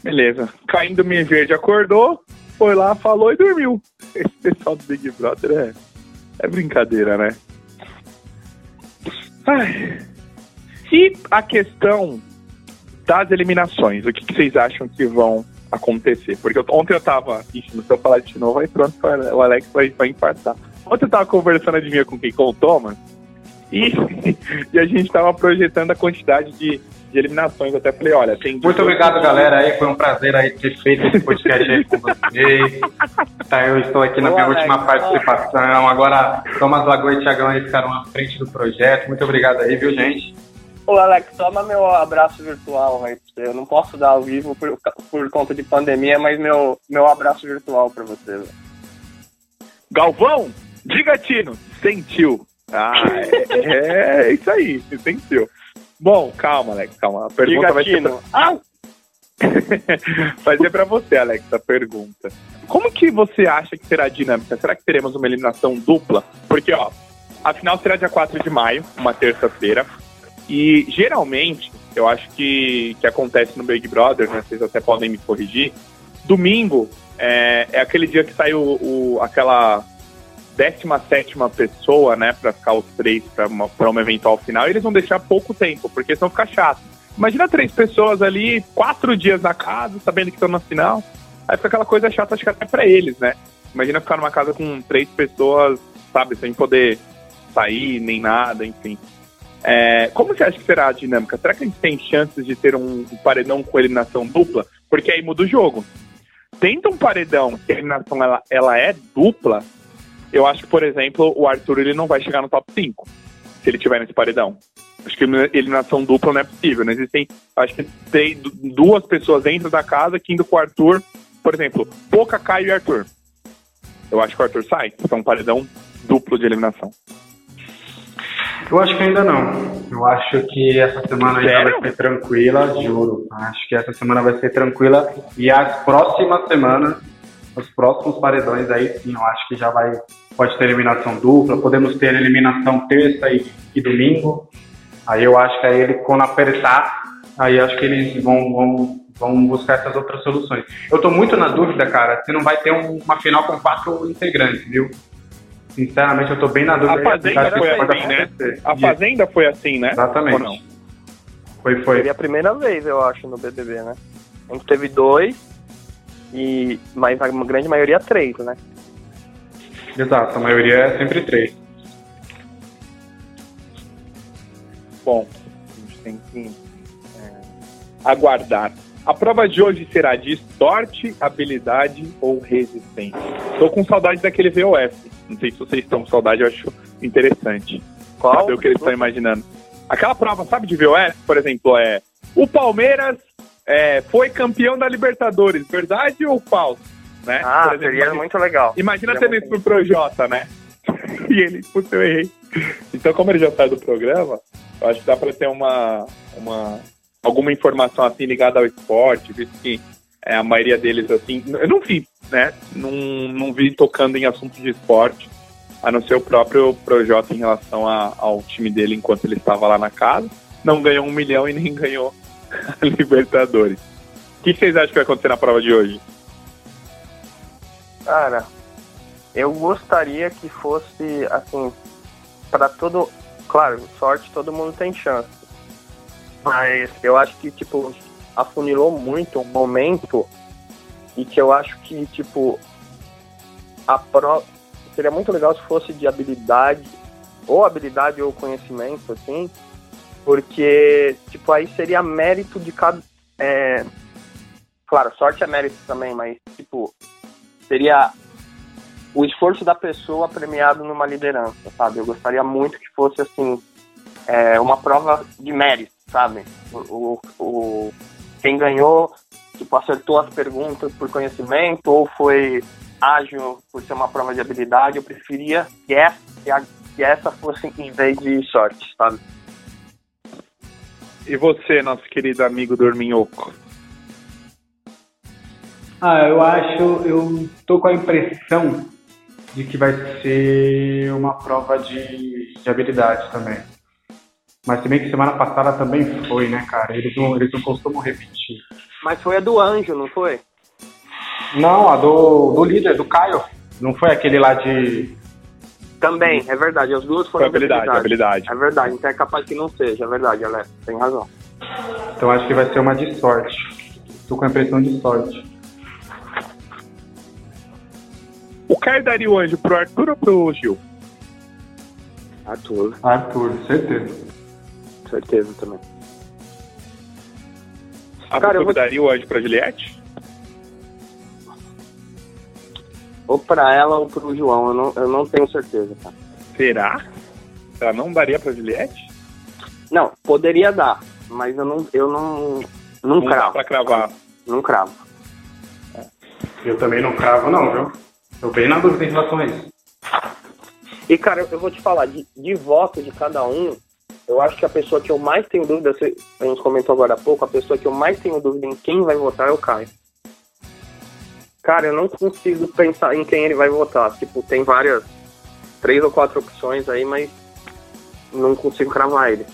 Beleza. Caindo Me Verde acordou, foi lá, falou e dormiu. Esse pessoal do Big Brother é, é brincadeira, né? Ai. E a questão das eliminações, o que, que vocês acham que vão acontecer? Porque eu- ontem eu tava. Ixi, se eu falar de novo, aí pronto, o Alex vai, vai infartar. Ontem eu tava conversando, adivinha com quem? Com o Thomas. E, e a gente tava projetando a quantidade de, de eliminações. Eu até falei, olha, tem. Muito obrigado, galera. Aí foi um prazer aí ter feito esse podcast aí com vocês. Tá, eu estou aqui na Ô, minha Alex, última participação. Agora, Thomas Lagoa e Thiagão aí ficaram à frente do projeto. Muito obrigado aí, viu, gente? Ô, Alex, toma meu abraço virtual aí pra você. Eu não posso dar ao vivo por, por conta de pandemia, mas meu, meu abraço virtual pra você. velho. Galvão, diga Tino, sentiu. Ah, é, é isso aí, sentiu. Bom, calma, Alex, calma. A pergunta vai ser. Ah, pra, vai ser pra você, Alex, a pergunta. Como que você acha que será a dinâmica? Será que teremos uma eliminação dupla? Porque, ó, a final será dia 4 de maio, uma terça-feira. E geralmente, eu acho que, que acontece no Big Brother, né? Vocês até podem me corrigir. Domingo é, é aquele dia que sai o, o- aquela 17 pessoa, né, pra ficar os três pra uma, pra uma eventual final, eles vão deixar pouco tempo, porque senão fica chato. Imagina três pessoas ali, quatro dias na casa, sabendo que estão na final. Aí fica aquela coisa chata, acho que até pra eles, né? Imagina ficar numa casa com três pessoas, sabe, sem poder sair, nem nada, enfim. É, como você acha que será a dinâmica? Será que a gente tem chances de ter um paredão com eliminação dupla? Porque aí muda o jogo. Tendo um paredão que a eliminação ela, ela é dupla, eu acho que, por exemplo, o Arthur ele não vai chegar no top 5 se ele tiver nesse paredão. Acho que eliminação dupla não é possível. Não existem, acho que tem du- duas pessoas dentro da casa que indo com o Arthur, por exemplo, Boca, Caio e Arthur. Eu acho que o Arthur sai. É um paredão duplo de eliminação. Eu acho que ainda não. Eu acho que essa semana ainda Sério? vai ser tranquila, juro. Acho que essa semana vai ser tranquila. E as próximas semanas, os próximos paredões aí sim, eu acho que já vai pode ter eliminação dupla, podemos ter eliminação terça e, e domingo. Aí eu acho que aí ele, quando apertar, aí acho que eles vão, vão, vão buscar essas outras soluções. Eu tô muito na dúvida, cara, se não vai ter um, uma final com quatro integrantes, viu? Sinceramente, eu tô bem na dúvida. A Fazenda foi assim, né? A Fazenda foi assim, né? Exatamente. Foi, foi. Seria a primeira vez, eu acho, no BBB, né? A gente teve dois, e mas a grande maioria três, né? Exato, a maioria é sempre três. Bom, a gente tem que é, aguardar. A prova de hoje será de sorte, habilidade ou resistência. Tô com saudade daquele VOF. Não sei se vocês estão com saudade, eu acho interessante. Qual? Saber o que eles estão imaginando. Aquela prova, sabe, de VOF, por exemplo, é o Palmeiras é, foi campeão da Libertadores, verdade ou falso? Né? Ah, exemplo, seria imagina- muito legal. Imagina Seria tendo isso pro Projota, né? e ele, putz, eu errei. Então, como ele já saiu do programa, eu acho que dá pra ter uma, uma alguma informação assim ligada ao esporte, visto que é, a maioria deles, assim, eu não vi, né? Não, não vi tocando em assuntos de esporte, a não ser o próprio Projota em relação a- ao time dele enquanto ele estava lá na casa. Não ganhou um milhão e nem ganhou a Libertadores. O que vocês acham que vai acontecer na prova de hoje? Cara, eu gostaria que fosse assim, para todo. Claro, sorte todo mundo tem chance. Mas eu acho que, tipo, afunilou muito um momento e que eu acho que, tipo, a prova. Seria muito legal se fosse de habilidade, ou habilidade ou conhecimento, assim, porque, tipo, aí seria mérito de cada. é, Claro, sorte é mérito também, mas, tipo, seria o esforço da pessoa premiado numa liderança, sabe? Eu gostaria muito que fosse assim é, uma prova de mérito, sabe? O, o, o- quem ganhou tipo acertou as perguntas por conhecimento ou foi ágil por ser uma prova de habilidade. Eu preferia que essa, que a- que essa fosse em vez de sorte, sabe? E você, nosso querido amigo Dorminhoco? Ah, eu acho, eu tô com a impressão de que vai ser uma prova de, de habilidade também. Mas se bem que semana passada também foi, né, cara? Eles não, eles não costumam repetir. Mas foi a do anjo, não foi? Não, a do, do líder, do Caio. Não foi aquele lá de. Também, é verdade. As duas Foi foram de habilidade, habilidade. É verdade, então é capaz que não seja, é verdade, Alex, tem razão. Então acho que vai ser uma de sorte. Tô com a impressão de sorte. O Caio daria o anjo pro Arthur ou pro Gil? Arthur, Arthur, certeza. certeza também. A Cara, eu Arthur vou- daria o anjo pra Juliette? Ou pra ela ou pro João, eu não, eu não tenho certeza, tá? Será? Ela não daria pra Juliette? Não, poderia dar, mas eu não, eu não, não, Não dá cravo. pra cravar. Não cravo. Eu também não cravo, não, viu? Tô bem na dúvida em relação a isso. E, cara, eu- eu vou te falar, de, de voto de cada um, eu acho que a pessoa que eu mais tenho dúvida, você, a gente comentou agora há pouco, a pessoa que eu mais tenho dúvida em quem vai votar é o Caio. Cara, eu não consigo pensar em quem ele vai votar. Tipo, tem várias, três ou quatro opções aí, mas não consigo cravar ele.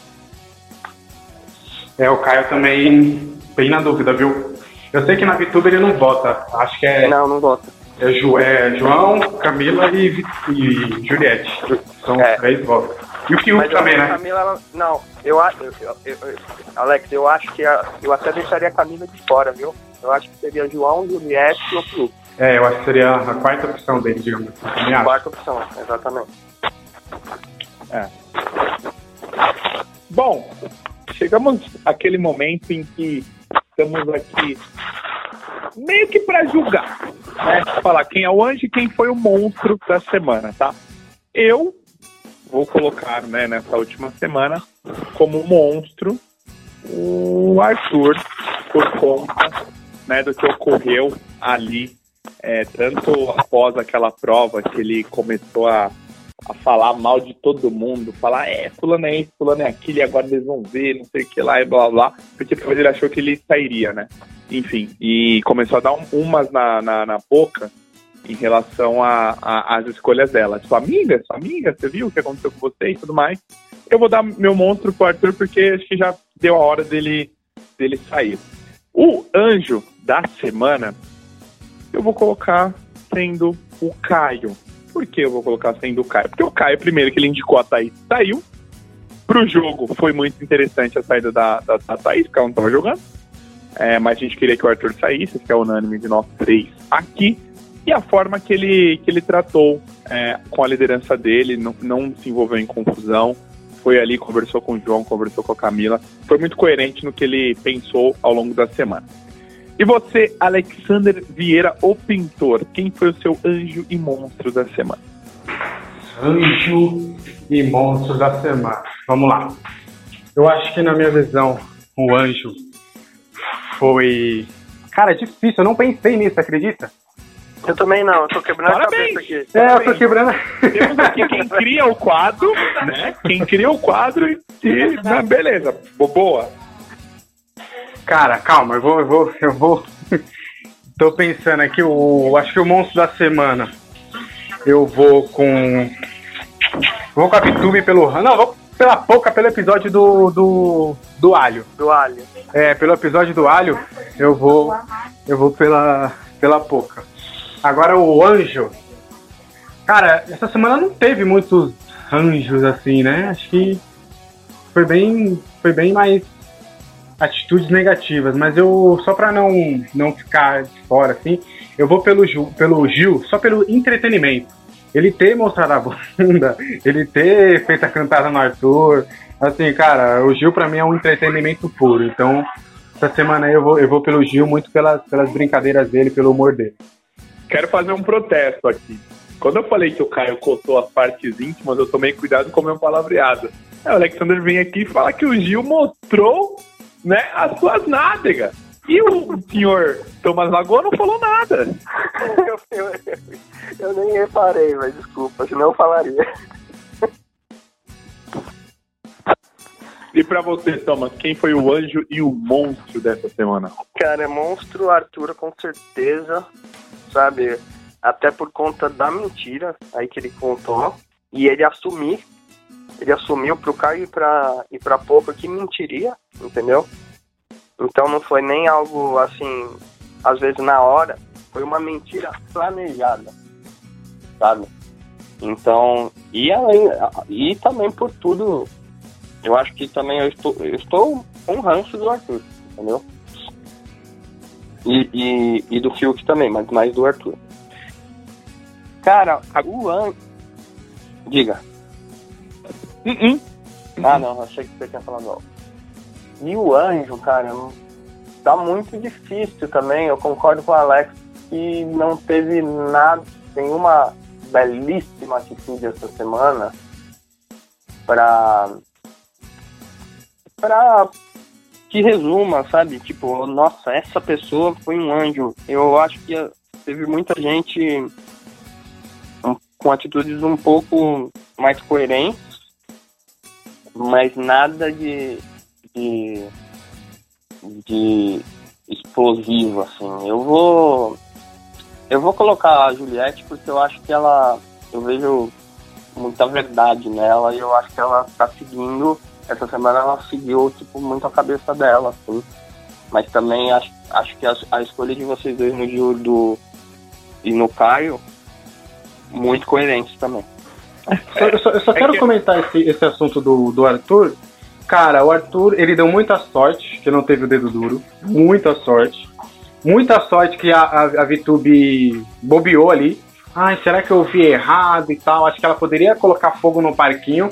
É, o Caio também bem na dúvida, viu? Eu sei que na VTube ele não vota. Acho que é, Não, não vota. É, Ju- é João, Camila e, e Juliette. São É. os três votos. E o Fiuk Mas também, a né? Camila, ela- não, eu acho, Alex, eu acho que a- eu até deixaria a Camila de fora, viu? Eu acho que seria João, Juliette e o Fiuk. É, eu acho que seria a quarta opção dele, digamos assim. Acho. Quarta opção, exatamente. Bom, chegamos àquele momento em que estamos aqui meio que pra julgar, né? Falar quem é o anjo e quem foi o monstro da semana, tá? Eu vou colocar, né, nessa última semana, como monstro o Arthur, por conta né, do que ocorreu ali, é, tanto após aquela prova que ele começou a a falar mal de todo mundo, falar, é, fulano é isso, fulano é aquilo, e agora eles vão ver, não sei o que lá, e blá blá, porque talvez ele achou que ele sairia, né? Enfim, e começou a dar um- umas na, na, na boca em relação às escolhas dela. Sua amiga, sua amiga, você viu o que aconteceu com você e tudo mais. Eu vou dar meu monstro pro Arthur porque acho que já deu a hora dele, dele sair. O anjo da semana, eu vou colocar sendo o Caio. Por que eu vou colocar sendo o Caio? Porque o Caio, primeiro que ele indicou a Thaís, saiu. Pro jogo foi muito interessante a saída da, da, da Thaís, porque ela não tava jogando. É, mas a gente queria que o Arthur saísse, que é unânime de nós três aqui. E a forma que ele, que ele tratou é, com a liderança dele, não, não se envolveu em confusão, foi ali, conversou com o João, conversou com a Camila, foi muito coerente no que ele pensou ao longo da semana. E você, Alexander Vieira, o pintor, quem foi o seu anjo e monstro da semana? Anjo e monstro da semana. Vamos lá. Eu acho que na minha visão, o anjo foi. Cara, é difícil, eu não pensei nisso, acredita? Eu também não, eu tô quebrando Parabéns. a cabeça aqui. É, eu tô quebrando. Temos aqui quem cria o quadro, né? Quem cria o quadro e. e né, beleza, boa. Cara, calma, eu vou, eu vou, eu vou. Tô pensando aqui, o, acho que o monstro da semana. Eu vou com. Vou com a Vitube pelo. Não, vou pela pouca, pelo episódio do, do. do alho. Do alho. É, pelo episódio do alho, eu vou. Eu vou pela. pela pouca. Agora o anjo. Cara, essa semana não teve muitos anjos assim, né? Acho que foi bem. Foi bem mais atitudes negativas, mas eu só para não não ficar de fora assim, eu vou pelo Gil, pelo Gil, só pelo entretenimento. Ele ter mostrado a bunda, ele ter feito a cantada no Arthur, assim, cara, o Gil para mim é um entretenimento puro. Então, essa semana aí eu vou eu vou pelo Gil muito pelas pelas brincadeiras dele, pelo humor dele. Quero fazer um protesto aqui. Quando eu falei que o Caio cotou as partes íntimas, eu tomei cuidado com o meu palavreado. É, o Alexander vem aqui e fala que o Gil mostrou né, as suas nádegas. E o senhor Thomas Lagoa não falou nada. eu, eu, eu, nem reparei, mas desculpa, senão eu falaria. E pra você, Thomas, quem foi o anjo e o monstro dessa semana? Cara, é monstro Arthur, com certeza, sabe? Até por conta da mentira aí que ele contou. E ele assumir, ele assumiu pro Caio e pra, e pra Pouca que mentiria, entendeu? Então não foi nem algo assim, às vezes na hora, foi uma mentira planejada, sabe? Então, e além, e também por tudo, eu acho que também eu estou, eu estou com um ranço do Arthur, entendeu? E, e, e do Fiuk também, mas mais do Arthur. Cara, o An... Diga. Uh -uh. Ah, não, achei que você tinha falado algo. E o anjo, cara, tá muito difícil também. Eu concordo com o Alex que não teve nada, nenhuma belíssima atitude essa semana para para que resuma, sabe? Tipo, nossa, essa pessoa foi um anjo. Eu acho que teve muita gente com atitudes um pouco mais coerentes, mas nada de, de, de explosivo, assim. Eu vou. Eu vou colocar a Juliette porque eu acho que ela. Eu vejo muita verdade nela e eu acho que ela tá seguindo. Essa semana ela seguiu, tipo, muito a cabeça dela, assim. Mas também acho, acho que a, a escolha de vocês dois no Gil do, e no Caio, muito coerentes também. Eu só, eu só É quero que- comentar esse, esse assunto do, do Arthur. Cara, o Arthur, ele deu muita sorte que não teve o dedo duro. Muita sorte. Muita sorte que a, a, a VTube bobeou ali. Ai, será que eu vi errado e tal? Acho que ela poderia colocar fogo no parquinho,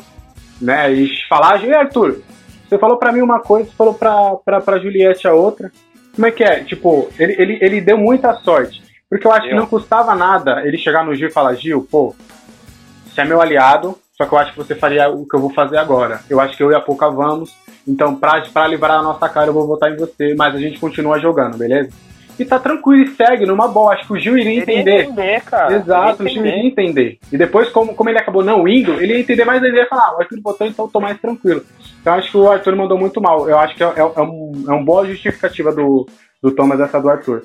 né? E falar, e Arthur, você falou pra mim uma coisa, você falou pra, pra, pra Juliette a outra. Como é que é? Tipo, ele, ele, ele deu muita sorte. Porque eu acho que Eu. não custava nada ele chegar no Gil e falar, Gil, pô, você é meu aliado, só que eu acho que você faria o que eu vou fazer agora. Eu acho que eu e a Pouca vamos. Então, pra, pra livrar a nossa cara, eu vou votar em você, mas a gente continua jogando, beleza? E tá tranquilo e segue numa boa. Acho que o Gil iria entender. entender, cara. Exato, o Queria Gil iria entender. E depois, como, como ele acabou não indo, ele ia entender mais, ele ia falar, ah, o Arthur votou, então eu tô mais tranquilo. Então acho que o Arthur mandou muito mal. Eu acho que é, é, é um, é uma boa justificativa do, do Thomas essa do Arthur.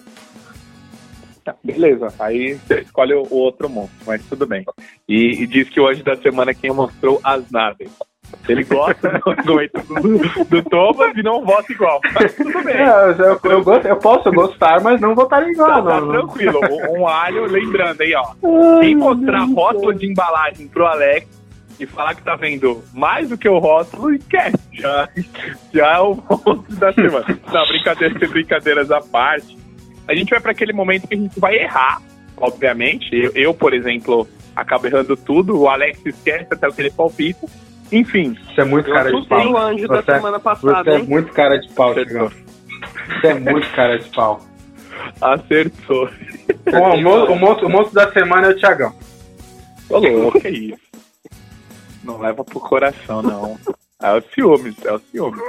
Tá, beleza, aí você escolhe o, o outro monstro, mas tudo bem. E, e diz que anjo da semana quem mostrou as naves. Ele gosta do argumento do, do Thomas e não vota igual. Mas tudo bem. É, eu, eu, gosto, eu posso gostar, mas não votar igual, Tá, não. tá não. tranquilo. Um, um alho, lembrando aí, ó. Quem mostrar rótulo de embalagem pro Alex e falar que tá vendo mais do que o rótulo, esquece. Já, já é o monstro da semana. Não, brincadeiras brincadeiras à parte. A gente vai para aquele momento que a gente vai errar, obviamente. Eu, eu, por exemplo, acabo errando tudo. O Alex esquece até o que ele palpita. Enfim, Você é muito cara de pau. o anjo da Você é- semana passada, Você é hein? muito cara de pau. Chegão. Você é muito cara de pau. acertou. Bom, o, mo- o, monstro, o monstro da semana é o Thiagão. Ô, louco, que isso? Não leva pro coração, não. É o ciúmes, é o ciúmes.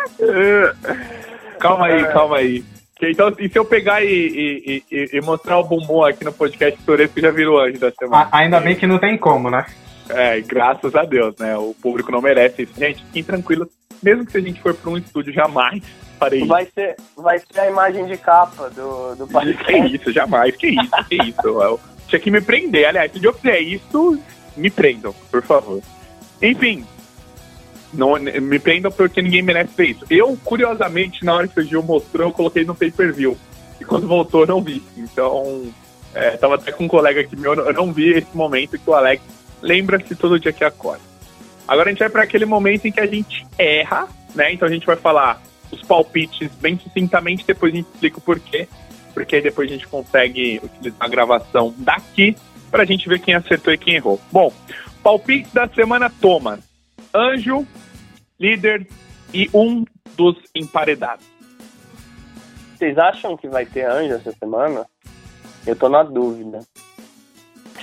Calma aí, calma aí. Que Então, e se eu pegar e, e- e- e mostrar o bumbum aqui no podcast Toresco, já virou anjo da semana. A- ainda bem que não tem como, né? É, graças a Deus, né? O público não merece isso. Gente, fiquem tranquilos. Mesmo que se a gente for pra um estúdio, jamais farei isso. Vai ser, vai ser a imagem de capa do, do Que podcast. isso, jamais. Que isso, que isso. Eu tinha que me prender. Aliás, se eu fizer isso, me prendam, por favor. Enfim, não, me prendam porque ninguém merece ver isso. Eu, curiosamente, na hora que o Gil mostrou, eu coloquei no pay-per-view. E quando voltou, não vi. Então, é, tava até com um colega aqui meu, eu não vi esse momento que o Alex lembra-se todo dia que acorda. Agora a gente vai para aquele momento em que a gente erra, né? Então a gente vai falar os palpites bem sucintamente, depois a gente explica o porquê, porque aí depois a gente consegue utilizar a gravação daqui para a gente ver quem acertou e quem errou. Bom, palpite da semana Thomas, Anjo, líder e um dos emparedados. Vocês acham que vai ter anjo essa semana? Eu tô na dúvida.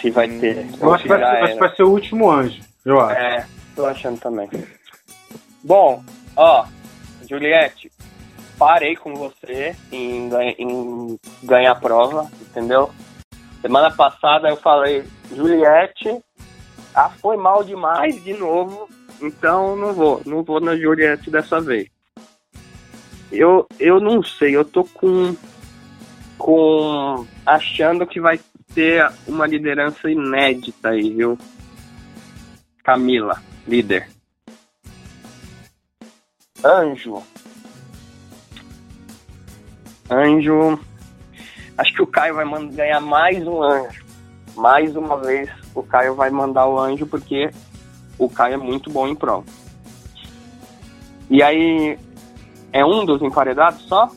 Se vai ter. Eu acho que vai, ser- acho era. que vai ser o último anjo, eu acho. É, tô achando também. Bom, ó, Juliette, parei com você em, em ganhar prova, entendeu? Semana passada eu falei, Juliette, ah, foi mal demais de novo, então não vou, não vou na Juliette dessa vez. Eu, eu não sei, eu tô com, com achando que vai ter uma liderança inédita aí, viu? Camila, líder. Anjo. Anjo. Acho que o Caio vai ganhar mais um anjo. Mais uma vez o Caio vai mandar o anjo porque o Caio é muito bom em prova. E aí, é um dos emparedados só?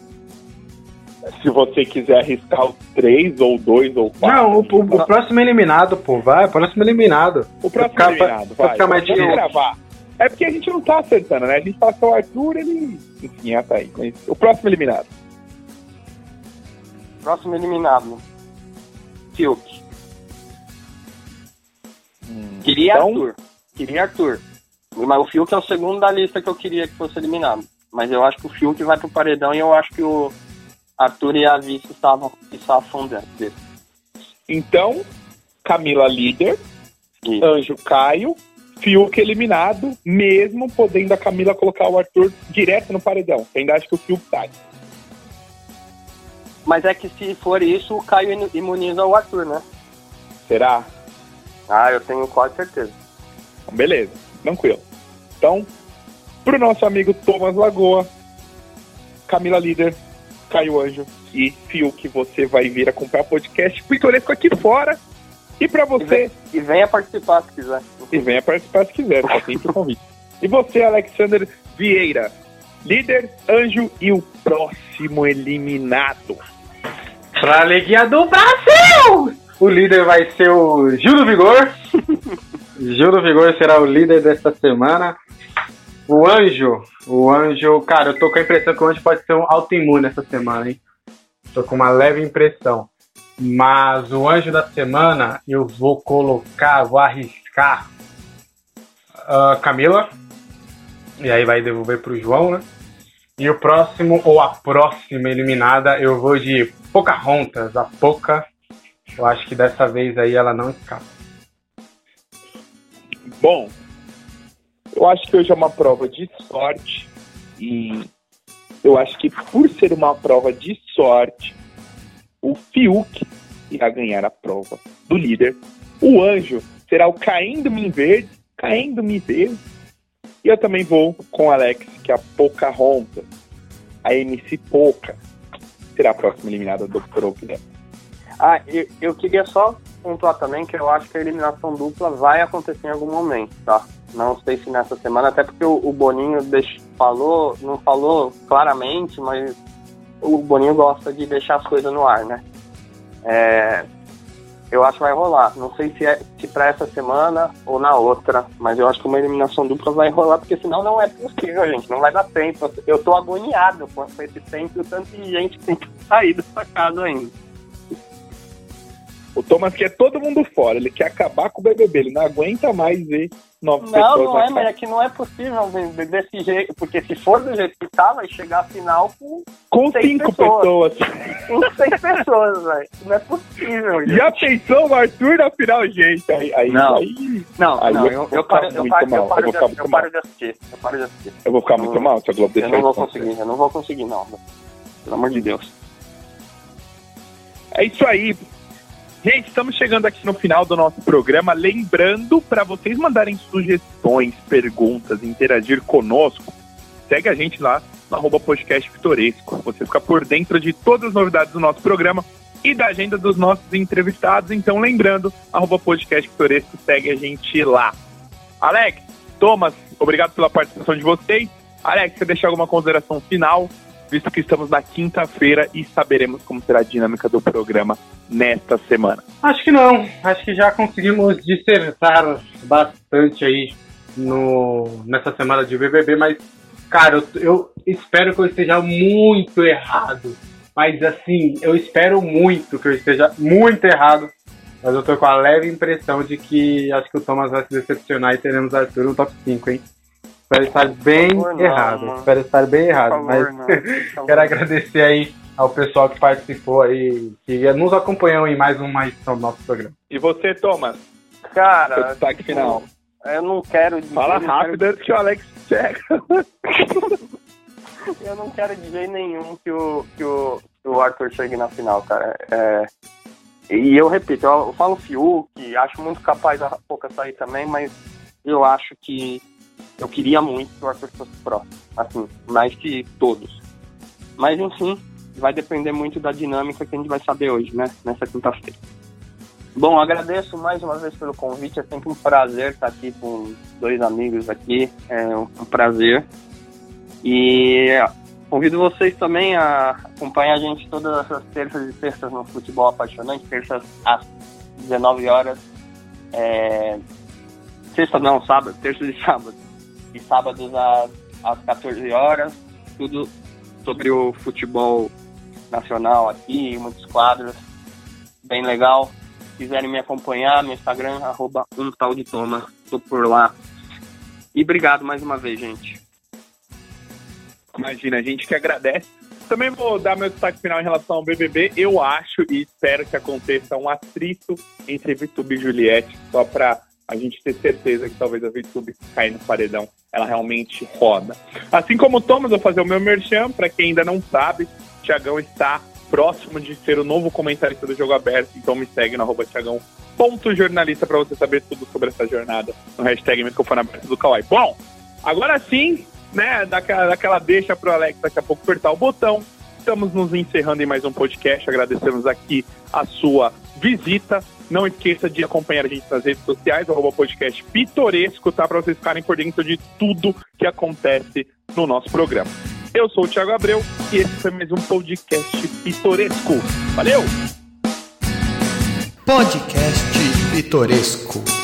Se você quiser arriscar os três, ou dois, ou quatro. Não, o, o- o próximo eliminado, pô, vai, o próximo eliminado. O próximo Ficar- eliminado, pra vai. ficar mais Vamos gravar. É porque a gente não tá acertando, né? A gente que o Arthur, ele... Enfim, é, tá aí. Mas o próximo eliminado. Próximo eliminado. Fiuk. Queria Então- Arthur. Queria Arthur. Mas o Fiuk é o segundo da lista que eu queria que fosse eliminado. Mas eu acho que o Fiuk vai pro paredão e eu acho que o Arthur e a Vice estavam se afundando. Então, Camila líder, E Anjo Caio, Fiuk eliminado, mesmo podendo a Camila colocar o Arthur direto no paredão. Ainda acha que o Fiuk sai. Mas é que se for isso, o Caio imuniza o Arthur, né? Será? Ah, eu tenho quase certeza. Então, beleza, tranquilo. Então, pro nosso amigo Thomas Lagoa, Camila líder, Caio Anjo e Fiuk, você vai vir acompanhar o podcast Pitoresco aqui fora. E pra você, E venha participar se quiser. e venha participar se quiser, tá sempre o convite. E você, Alexander Vieira, líder, anjo e o próximo eliminado. Pra alegria do Brasil! O líder vai ser o Gil do Vigor. Gil Vigor será o líder desta semana. O Anjo, o Anjo, cara, eu tô com a impressão que o Anjo pode ser um autoimune essa semana, hein? Tô com uma leve impressão. Mas o Anjo da semana, eu vou colocar, vou arriscar a Camila. E aí vai devolver pro João, né? E o próximo, ou a próxima eliminada, eu vou de Pocahontas, a Poca. Eu acho que dessa vez aí ela não escapa. Bom, eu acho que hoje é uma prova de sorte e eu acho que por ser uma prova de sorte, o Fiuk irá ganhar a prova do líder. O anjo será o Caindo-me Verde, Caindo-me Verde. E eu também vou com Alex, que é a Pocahontas, a MC Poca, será a próxima eliminada do programa. Ah, eu, eu queria só pontuar também que eu acho que a eliminação dupla vai acontecer em algum momento, tá? Não sei se nessa semana, até porque o, Boninho falou, não falou claramente, mas o Boninho gosta de deixar as coisas no ar, né? É, eu acho que vai rolar. Não sei se é se para essa semana ou na outra, mas eu acho que uma eliminação dupla vai rolar, porque senão não é possível, gente. Não vai dar tempo. Eu tô agoniado com esse tempo e o tanto de gente que tem que sair dessa casa ainda. O Thomas quer todo mundo fora, ele quer acabar com o BBB, ele não aguenta mais ver novas não, pessoas. Não, não é, mas é que não é possível desse jeito, porque se for do jeito que tá, vai chegar a final com. Com cinco pessoas. pessoas. Com seis pessoas, velho. Não é possível, gente. Já pensou o Arthur na final, gente? Aí, aí, não, aí, não, aí não, eu, eu, eu, paro, eu, paro, eu, paro, de, eu paro de assistir. Eu paro de assistir. Eu vou ficar muito mal se a Globo deixar Eu não vou conseguir, eu não vou conseguir, não. Pelo amor de Deus. É isso aí. Gente, estamos chegando aqui no final do nosso programa. Lembrando para vocês mandarem sugestões, perguntas, interagir conosco, segue a gente lá no arroba podcast Pitoresco. Você fica por dentro de todas as novidades do nosso programa e da agenda dos nossos entrevistados. Então, lembrando, arroba podcast Pitoresco, segue a gente lá. Alex, Thomas, obrigado pela participação de vocês. Alex, você deixar alguma consideração final? Visto que estamos na quinta-feira e saberemos como será a dinâmica do programa nesta semana. Acho que não. Acho que já conseguimos dissertar bastante aí no, nessa semana de BBB, mas, cara, eu, eu espero que eu esteja muito errado. Mas, assim, eu espero muito que eu esteja muito errado. Mas eu tô com a leve impressão de que acho que o Thomas vai se decepcionar e teremos Arthur no top 5, hein? Espero estar bem favor, errado. Não, Espero estar bem errado. Favor, mas quero agradecer aí ao pessoal que participou aí, que nos acompanhou em mais uma edição do nosso programa. E você, Thomas? Cara, Seu destaque tipo, final. Eu não quero dizer. Fala rápido quero... antes que o Alex chega. eu não quero dizer nenhum que o, que o, que o Arthur chegue na final, cara. É, e eu repito, eu, eu falo Fiuk, acho muito capaz a pouca sair também, mas eu acho que eu queria muito que o Arthur fosse próximo, assim, mais que todos. Mas enfim, vai depender muito da dinâmica que a gente vai saber hoje, né? Nessa quinta-feira. Bom, agradeço mais uma vez pelo convite. É sempre um prazer estar aqui com dois amigos aqui. É um prazer. E convido vocês também a acompanhar a gente todas as terças e sextas no Futebol Apaixonante, terças às 19 horas. É... Sexta não, sábado, terças e sábado e sábados às, às 14 horas, tudo sobre o futebol nacional aqui, muitos quadros, bem legal. Se quiserem me acompanhar, meu Instagram, arroba um tal de Toma, tô por lá. E obrigado mais uma vez, gente. Imagina, a gente que agradece. Também vou dar meu destaque final em relação ao BBB. Eu acho e espero que aconteça um atrito entre Vitube e Juliette, só para a gente ter certeza que talvez a VTube cair no paredão, ela realmente roda. Assim como o Thomas, vou fazer o meu merchan, para quem ainda não sabe, Tiagão está próximo de ser o novo comentarista do Jogo Aberto, então me segue no arroba para você saber tudo sobre essa jornada no hashtag microfone aberto do Kawaii. Bom, agora sim, né, daquela, daquela deixa pro Alex daqui a pouco apertar o botão, estamos nos encerrando em mais um podcast, agradecemos aqui a sua visita, não esqueça de acompanhar a gente nas redes sociais, arroba podcast pitoresco, tá? Para vocês ficarem por dentro de tudo que acontece no nosso programa. Eu sou o Thiago Abreu e esse foi mais um podcast pitoresco. Valeu! Podcast Pitoresco.